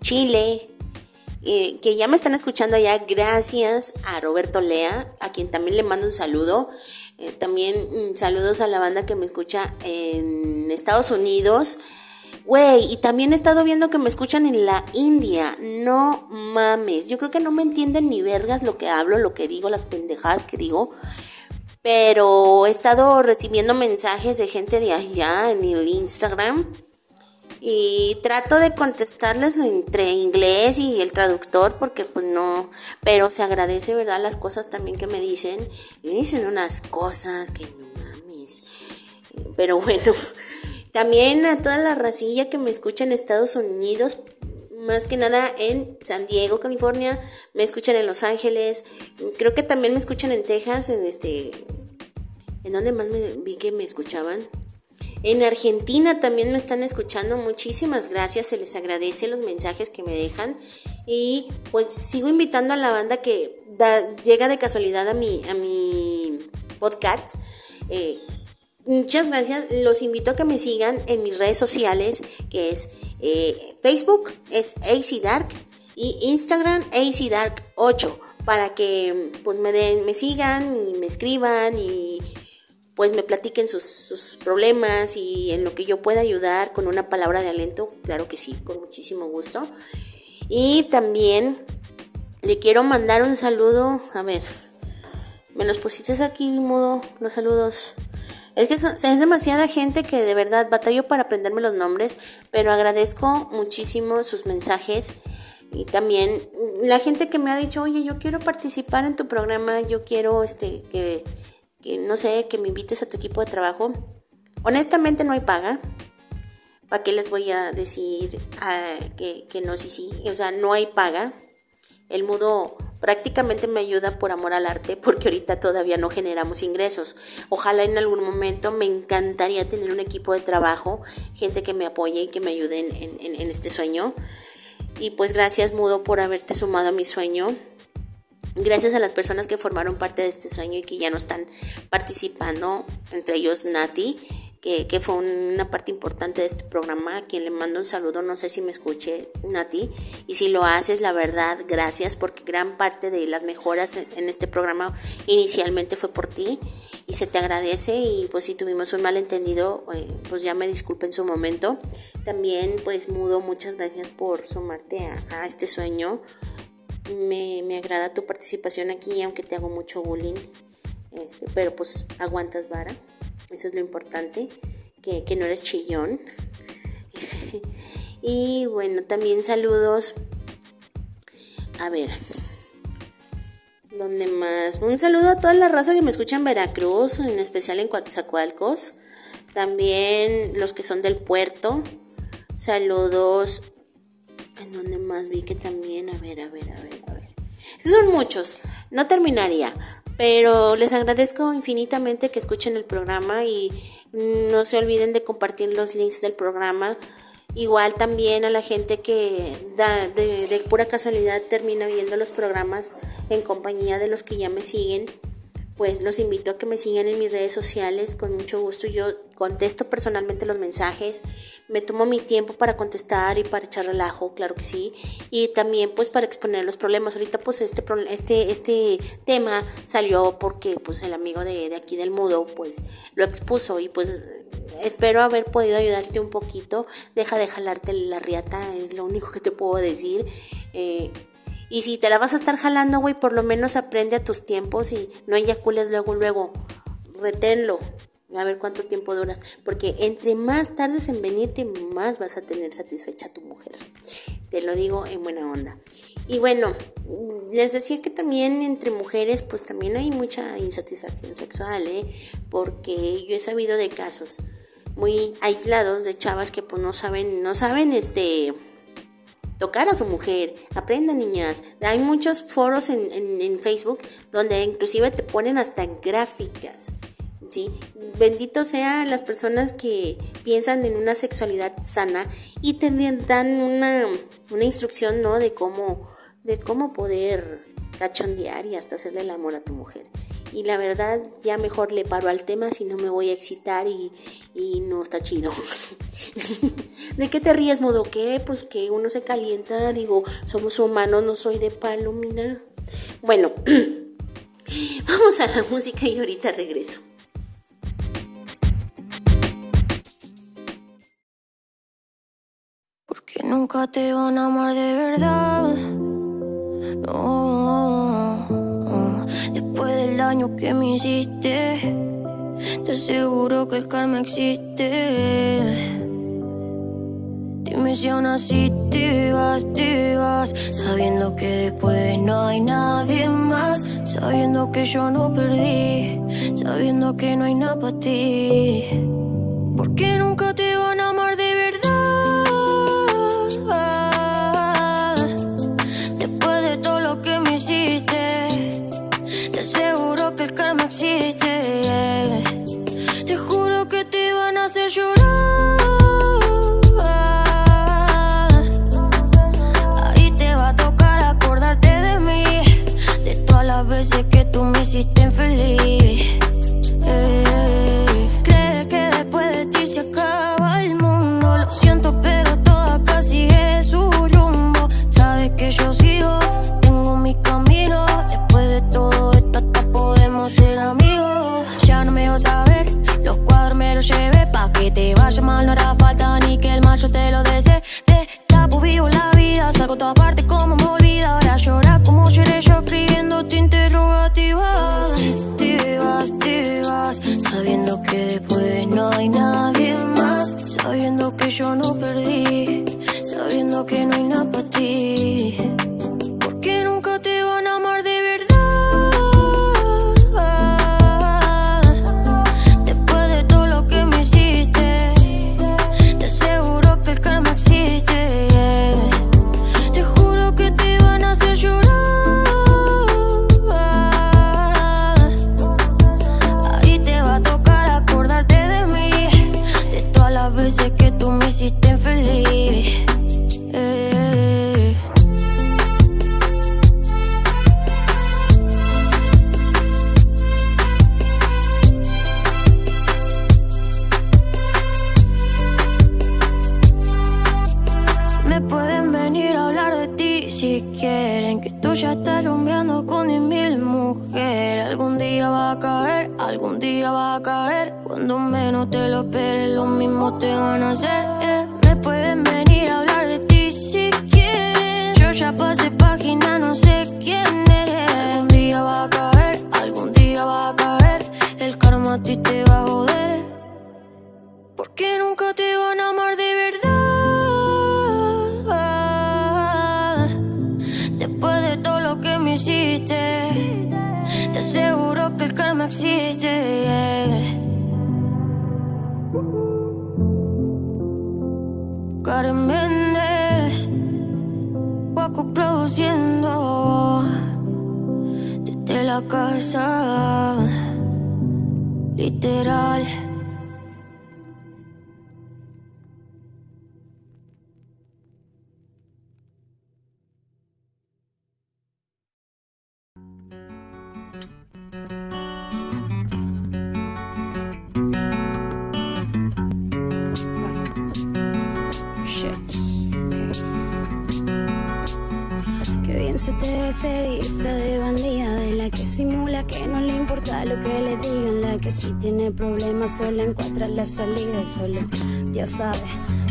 Chile, eh, que ya me están escuchando allá, gracias a Roberto Lea, a quien también le mando un saludo. Eh, también mm, saludos a la banda que me escucha en Estados Unidos. Güey, y también he estado viendo que me escuchan en la India. No mames. Yo creo que no me entienden ni vergas lo que hablo, lo que digo, las pendejadas que digo. Pero he estado recibiendo mensajes de gente de allá en el Instagram y trato de contestarles entre inglés y el traductor porque pues no, pero se agradece, ¿verdad? Las cosas también que me dicen. Y me dicen unas cosas que no mames. Pero bueno, también a toda la racilla que me escucha en Estados Unidos, más que nada en San Diego, California, me escuchan en Los Ángeles, creo que también me escuchan en Texas, en este... ¿En dónde más me vi que me escuchaban? En Argentina también me están escuchando. Muchísimas gracias. Se les agradece los mensajes que me dejan. Y pues sigo invitando a la banda que llega de casualidad a mi, a mi podcast. Eh, muchas gracias. Los invito a que me sigan en mis redes sociales, que es eh, Facebook, es AC Dark, y Instagram, AC Dark 8, para que pues me, den, me sigan y me escriban y pues me platiquen sus, problemas y en lo que yo pueda ayudar con una palabra de aliento, claro que sí, con muchísimo gusto. Y también le quiero mandar un saludo, a ver, me los pusiste aquí, modo, los saludos. Es que es demasiada gente que de verdad batallo para aprenderme los nombres, pero agradezco muchísimo sus mensajes y también la gente que me ha dicho, oye, yo quiero participar en tu programa, yo quiero este que que no sé, que me invites a tu equipo de trabajo. Honestamente no hay paga. ¿Para qué les voy a decir ah, que, que, no, sí, sí? O sea, no hay paga. El mudo prácticamente me ayuda por amor al arte porque ahorita todavía no generamos ingresos. Ojalá en algún momento me encantaría tener un equipo de trabajo, gente que me apoye y que me ayude en, en, este sueño. Y pues gracias Mudo por haberte sumado a mi sueño. Gracias a las personas que formaron parte de este sueño y que ya no están participando, entre ellos Nati, que, fue una parte importante de este programa, a quien le mando un saludo, no sé si me escuche Nati, y si lo haces, la verdad, gracias, porque gran parte de las mejoras en este programa inicialmente fue por ti, y se te agradece, y pues si tuvimos un malentendido, eh, pues ya me disculpe en su momento. También pues Mudo, muchas gracias por sumarte a, a este sueño me, me, agrada tu participación aquí, aunque te hago mucho bullying. Este, pero pues aguantas vara. Eso es lo importante. Que, que no eres chillón. y bueno, también saludos. A ver. ¿Dónde más? Un saludo a toda la raza que me escucha en Veracruz, en especial en Coatzacoalcos. También los que son del puerto. Saludos en donde más vi que también, a ver, a ver, a ver, a ver. Son muchos, no terminaría, pero les agradezco infinitamente que escuchen el programa y no se olviden de compartir los links del programa. Igual también a la gente que da, de, de pura casualidad termina viendo los programas en compañía de los que ya me siguen pues los invito a que me sigan en mis redes sociales, con mucho gusto yo contesto personalmente los mensajes, me tomo mi tiempo para contestar y para echar relajo, claro que sí, y también pues para exponer los problemas. Ahorita pues este, este, este tema salió porque pues el amigo de, de aquí del Mudo pues lo expuso y pues espero haber podido ayudarte un poquito, deja de jalarte la riata, es lo único que te puedo decir. Eh, y si te la vas a estar jalando, güey, por lo menos aprende a tus tiempos y no eyacules luego, luego. Reténlo. A ver cuánto tiempo duras. Porque entre más tardes en venirte, más vas a tener satisfecha tu mujer. Te lo digo en buena onda. Y bueno, les decía que también entre mujeres, pues también hay mucha insatisfacción sexual, ¿eh? Porque yo he sabido de casos muy aislados de chavas que pues no saben, no saben este tocar a su mujer. Aprendan, niñas. Hay muchos foros en, Facebook donde inclusive te ponen hasta gráficas. ¿sí? Bendito sean las personas que piensan en una sexualidad sana y te dan una, una instrucción ¿no? de, cómo, de cómo poder cachondear y hasta hacerle el amor a tu mujer. Y la verdad ya mejor le paro al tema si no me voy a excitar y, y no está chido. ¿De qué te ríes, modo qué? Pues que uno se calienta, digo, somos humanos, no soy de palo, mira. Bueno, vamos a la música y ahorita regreso. Porque nunca te van a amar de verdad. No, daño que me hiciste, te aseguro que el karma existe. Dime si aún así te vas, te vas, sabiendo que después no hay nadie más, sabiendo que yo no perdí, sabiendo que no hay nada para ti. Yo te lo desee. Te tapo vivo la vida, salgo todas partes como me olvida. Ahora llorar como lloré yo escribiéndote interrogativas. Te vas, te vas, sabiendo que después no hay nadie más. Sabiendo que yo no perdí, sabiendo que no hay nada para ti. Encuentra la salida Y solo Dios sabe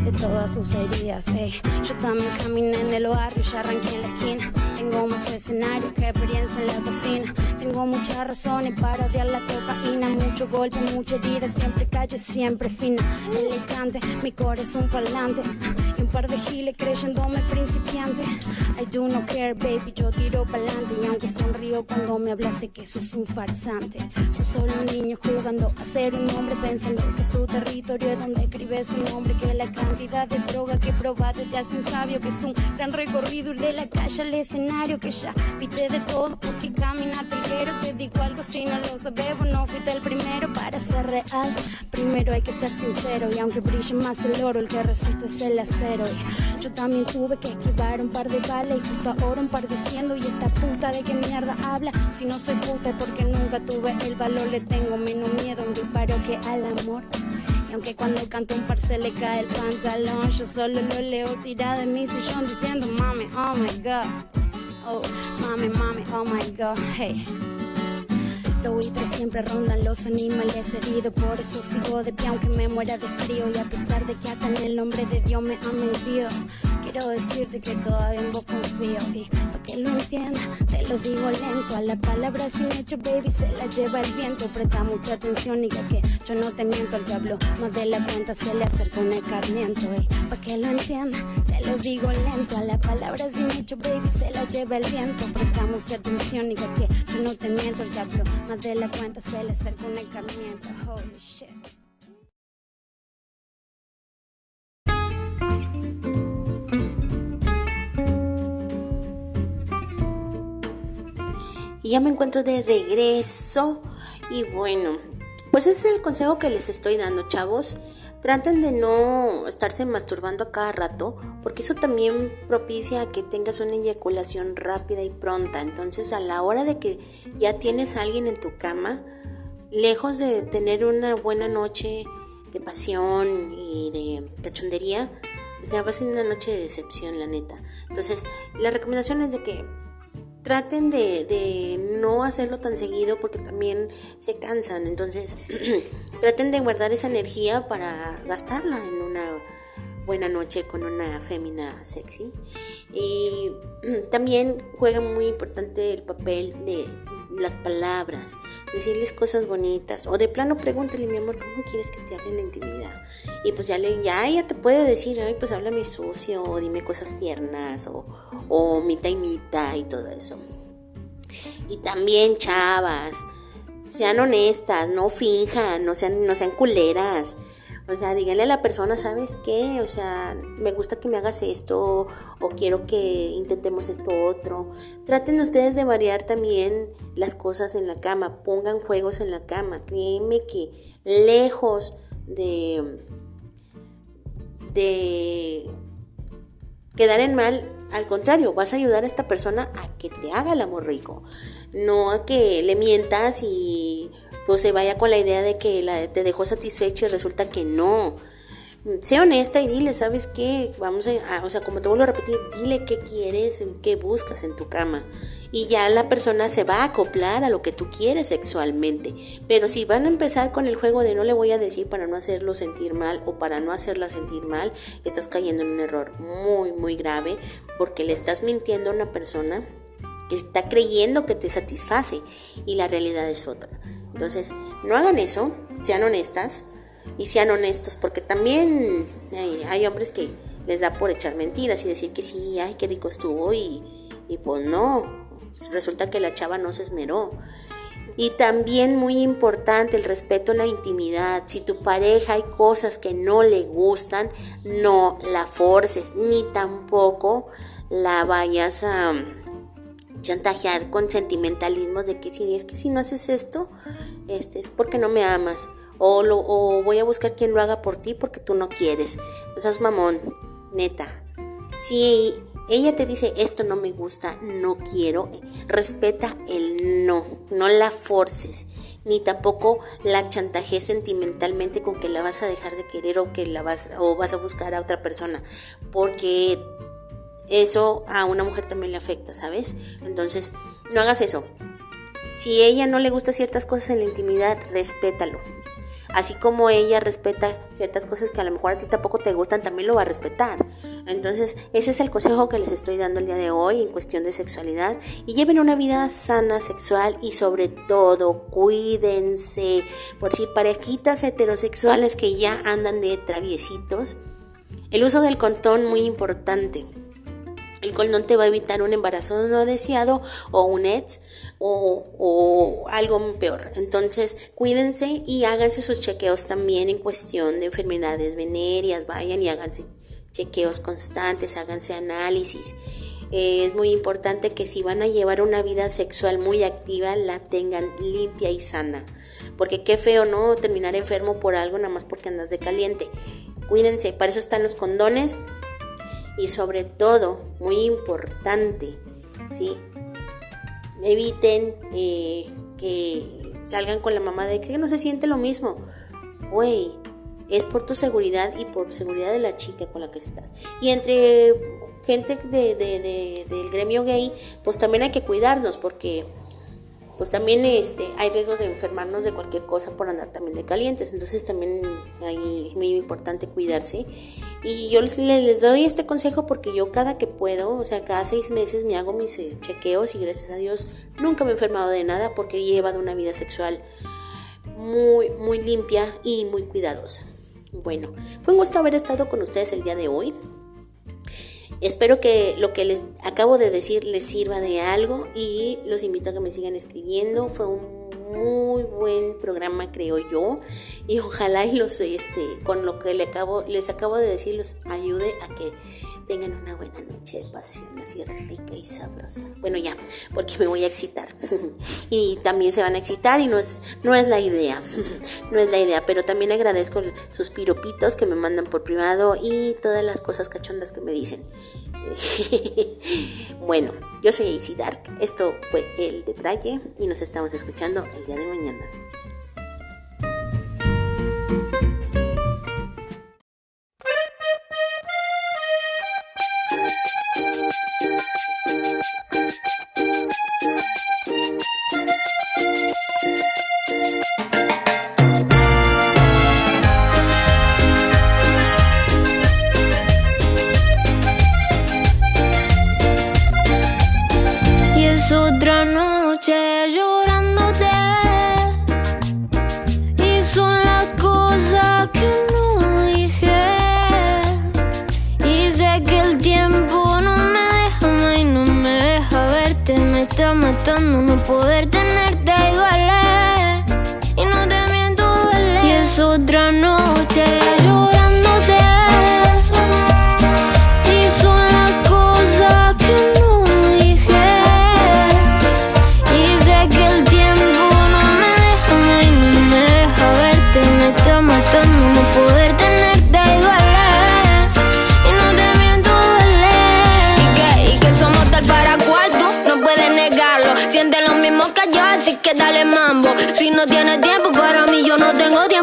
de todas tus heridas ey. Yo también caminé en el barrio, ya arranqué en la esquina. Tengo más escenario que experiencia en la cocina. Tengo muchas razones para odiar la cocaína. Mucho golpe, mucha herida, siempre calle, siempre fina. Elegante, mi corazón parlante par de giles creyéndome principiante. I do no care, baby, yo tiro pa'lante. Y aunque sonrío cuando me hablas, sé que sos un farsante. Sos solo un niño jugando a ser un hombre. Pensando que su territorio es donde escribe su nombre. Que la cantidad de droga que probaste te hacen sabio. Que es un gran recorrido de la calle al escenario. Que ya viste de todo porque caminaste ligero Te digo algo si no lo sabes, no fuiste el primero para ser real. Primero hay que ser sincero y aunque brille más el oro, el que resiste es el acero. Yo también tuve que esquivar un par de balas y justo ahora un par diciendo y esta puta de qué mierda habla. Si no soy puta es porque nunca tuve el valor, le tengo menos miedo a un disparo que al amor. Y aunque cuando canto un par se le cae el pantalón, yo solo lo leo tirado en mi sillón diciendo mami, oh my god. Oh, mami, mami, oh my god, hey. Los buitres siempre rondan los animales heridos, por eso sigo de pie aunque me muera de frío y a pesar de que hasta en el nombre de Dios me han mentido. Quiero decirte que todavía en vos confío y para que lo entiendas te lo digo lento. A la palabra sin hecho, baby, se la lleva el viento. Presta mucha atención y que yo no te miento. El diablo más de la cuenta se le acerca un escarmiento. Y para que lo entiendas te lo digo lento. A la palabra sin hecho, baby, se la lleva el viento. Presta mucha atención y que yo no te miento. El diablo más de la cuenta se le acerca un escarmiento. Holy shit. Ya me encuentro de regreso. Y bueno, pues ese es el consejo que les estoy dando, chavos. Traten de no estarse masturbando a cada rato, porque eso también propicia que tengas una eyaculación rápida y pronta. Entonces, a la hora de que ya tienes a alguien en tu cama, lejos de tener una buena noche de pasión y de cachondería, o sea, va a ser una noche de decepción, la neta. Entonces, la recomendación es de que traten de, no hacerlo tan seguido porque también se cansan. Entonces, traten de guardar esa energía para gastarla en una buena noche con una fémina sexy. Y también juega muy importante el papel de las palabras, decirles cosas bonitas o de plano pregúntale mi amor, ¿cómo quieres que te hable en la intimidad? Y pues ya le ya ella te puede decir, ay, pues háblame sucio o dime cosas tiernas o, o mita y y todo eso. Y también chavas, sean honestas, no finjan, no sean, no sean culeras. O sea, díganle a la persona, ¿sabes qué? O sea, me gusta que me hagas esto o quiero que intentemos esto otro. Traten ustedes de variar también las cosas en la cama, pongan juegos en la cama. Créeme que lejos de de quedar en mal, al contrario, vas a ayudar a esta persona a que te haga el amor rico, no a que le mientas y pues se vaya con la idea de que te dejó satisfecho y resulta que no. Sé honesta y dile, ¿sabes qué? Vamos a, o sea, como te vuelvo a repetir, dile qué quieres, qué buscas en tu cama. Y ya la persona se va a acoplar a lo que tú quieres sexualmente. Pero si van a empezar con el juego de no le voy a decir para no hacerlo sentir mal o para no hacerla sentir mal, estás cayendo en un error muy, muy grave porque le estás mintiendo a una persona que está creyendo que te satisface y la realidad es otra. Entonces, no hagan eso, sean honestas y sean honestos, porque también hay, hombres que les da por echar mentiras y decir que sí, ay, qué rico estuvo y, y pues no, resulta que la chava no se esmeró. Y también muy importante el respeto a la intimidad. Si tu pareja hay cosas que no le gustan, no la forces, ni tampoco la vayas a chantajear con sentimentalismos de que si es que si no haces esto, este, es porque no me amas. O, lo, o voy a buscar quien lo haga por ti porque tú no quieres. O seas mamón, neta. Si ella te dice esto no me gusta, no quiero, respeta el no, no la forces, ni tampoco la chantaje sentimentalmente con que la vas a dejar de querer o que la vas o vas a buscar a otra persona, porque eso a una mujer también le afecta, ¿sabes? Entonces, no hagas eso. Si ella no le gusta ciertas cosas en la intimidad, respétalo. Así como ella respeta ciertas cosas que a lo mejor a ti tampoco te gustan, también lo va a respetar. Entonces, ese es el consejo que les estoy dando el día de hoy en cuestión de sexualidad. Y lleven una vida sana sexual y sobre todo cuídense. Por si parejitas heterosexuales que ya andan de traviesitos, el uso del contón muy importante. El condón te va a evitar un embarazo no deseado o un ex o, algo peor. Entonces, cuídense y háganse sus chequeos también en cuestión de enfermedades venéreas. Vayan y háganse chequeos constantes, háganse análisis. eh, es muy importante que si van a llevar una vida sexual muy activa, la tengan limpia y sana. Porque qué feo, ¿no? Terminar enfermo por algo nada más porque andas de caliente. Cuídense, para eso están los condones. Y sobre todo, muy importante, ¿sí? Eviten eh, que salgan con la mamá de que no se siente lo mismo. Güey, es por tu seguridad y por seguridad de la chica con la que estás. Y entre gente de, del gremio gay, pues también hay que cuidarnos porque pues también este, hay riesgos de enfermarnos de cualquier cosa por andar también de calientes. Entonces también es muy importante cuidarse. Y yo les, les, doy este consejo porque yo cada que puedo, o sea, cada seis meses me hago mis eh, chequeos y gracias a Dios nunca me he enfermado de nada porque he llevado una vida sexual muy, muy limpia y muy cuidadosa. Bueno, fue un gusto haber estado con ustedes el día de hoy. Espero que lo que les acabo de decir les sirva de algo y los invito a que me sigan escribiendo. Fue un muy buen programa, creo yo, y ojalá y los este con lo que les acabo les acabo de decir los ayude a que tengan una buena noche de pasión, así rica y sabrosa. Bueno, ya, porque me voy a excitar. y también se van a excitar y no es, no es la idea. no es la idea, pero también agradezco sus piropitos que me mandan por privado y todas las cosas cachondas que me dicen. bueno, yo soy AC Dark. Esto fue el de Braille y nos estamos escuchando el día de mañana. pensando no poderte otra noche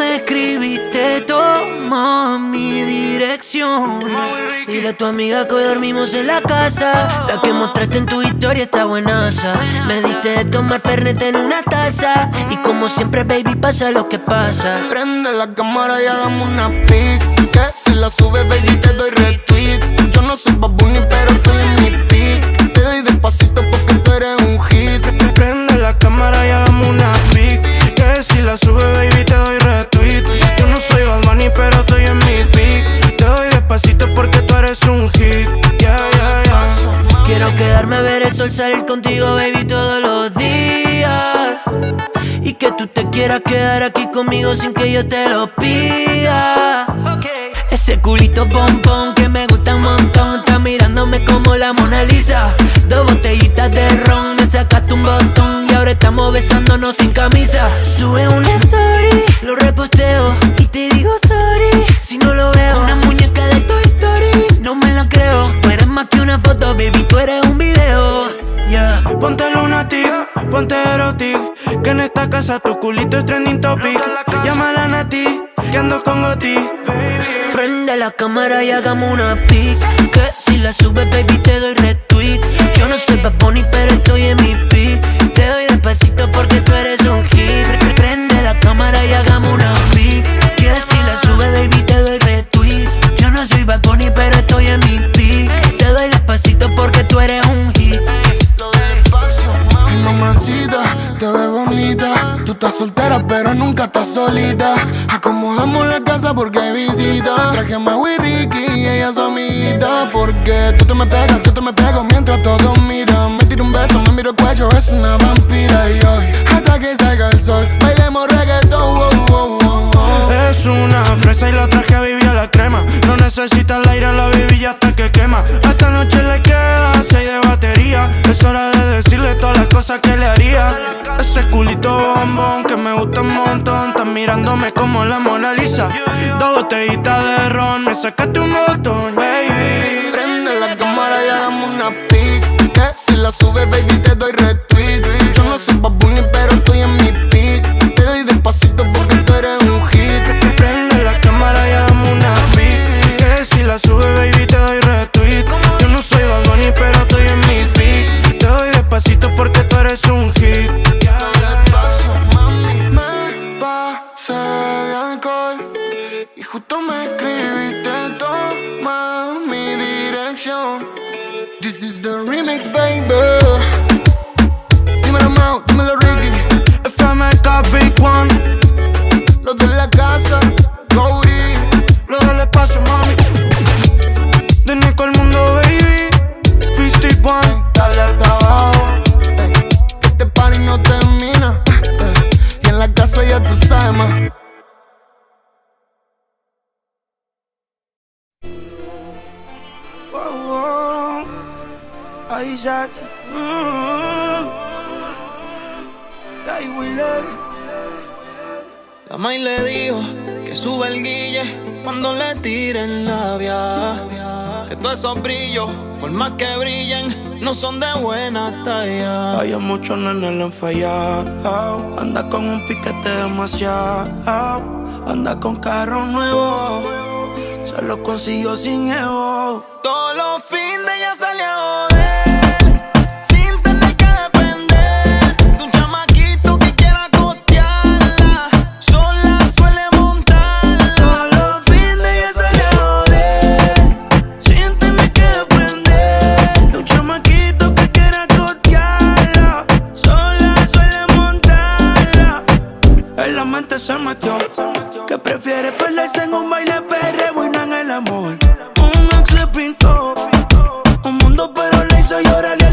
me escribiste, toma mi dirección. Dile a tu amiga que hoy dormimos en la casa. La que mostraste en tu historia está buenaza. Me diste de tomar fernet en una taza. Y como siempre, baby, pasa lo que pasa. Prende la cámara y hagamos una pic. Que si la subes, baby, te doy retweet. Yo no soy babuni, pero estoy en mi pic. Te doy despacito porque tú eres un hit. Prende la cámara y hagamos una pic. Que si la sube, A ver el sol salir contigo, baby, todos los días. Y que tú te quieras quedar aquí conmigo sin que yo te lo pida. Ese culito pompón que me gusta un montón. Está mirándome como la Mona Lisa. Dos botellitas de ron, me sacaste un botón. Y ahora estamos besándonos sin camisa. Sube una story, lo reposteo. Y te digo sorry si no lo veo. Una muñeca de Toy Story, no me la creo. Más que una foto, baby, tú eres un video. Yeah. Ponte lunatic, ponte erotic Que en esta casa tu culito es trending topic. Llámala a Nati, que ando con Goti. Prende la cámara y hagamos una pic Que si la subes, baby, te doy retweet. Yo no soy Bad Bunny, pero estoy en mi pic. Te doy despacito porque tú eres un hit. Prende la cámara y hagamos una estás soltera, pero nunca estás solita. Acomodamos la casa porque hay visita. Traje a Dos botellitas de ron, me sacaste un botón, esos brillos, por más que brillen, no son de buena talla. Hay muchos nenes le han fallado. Anda con un piquete demasiado. Anda con carro nuevo. Se lo consiguió sin ego Todos los fines la mente se metió. Que prefiere perderse en un baile perreo y no en el amor. Un ex se pintó. Un mundo pero le hizo llorar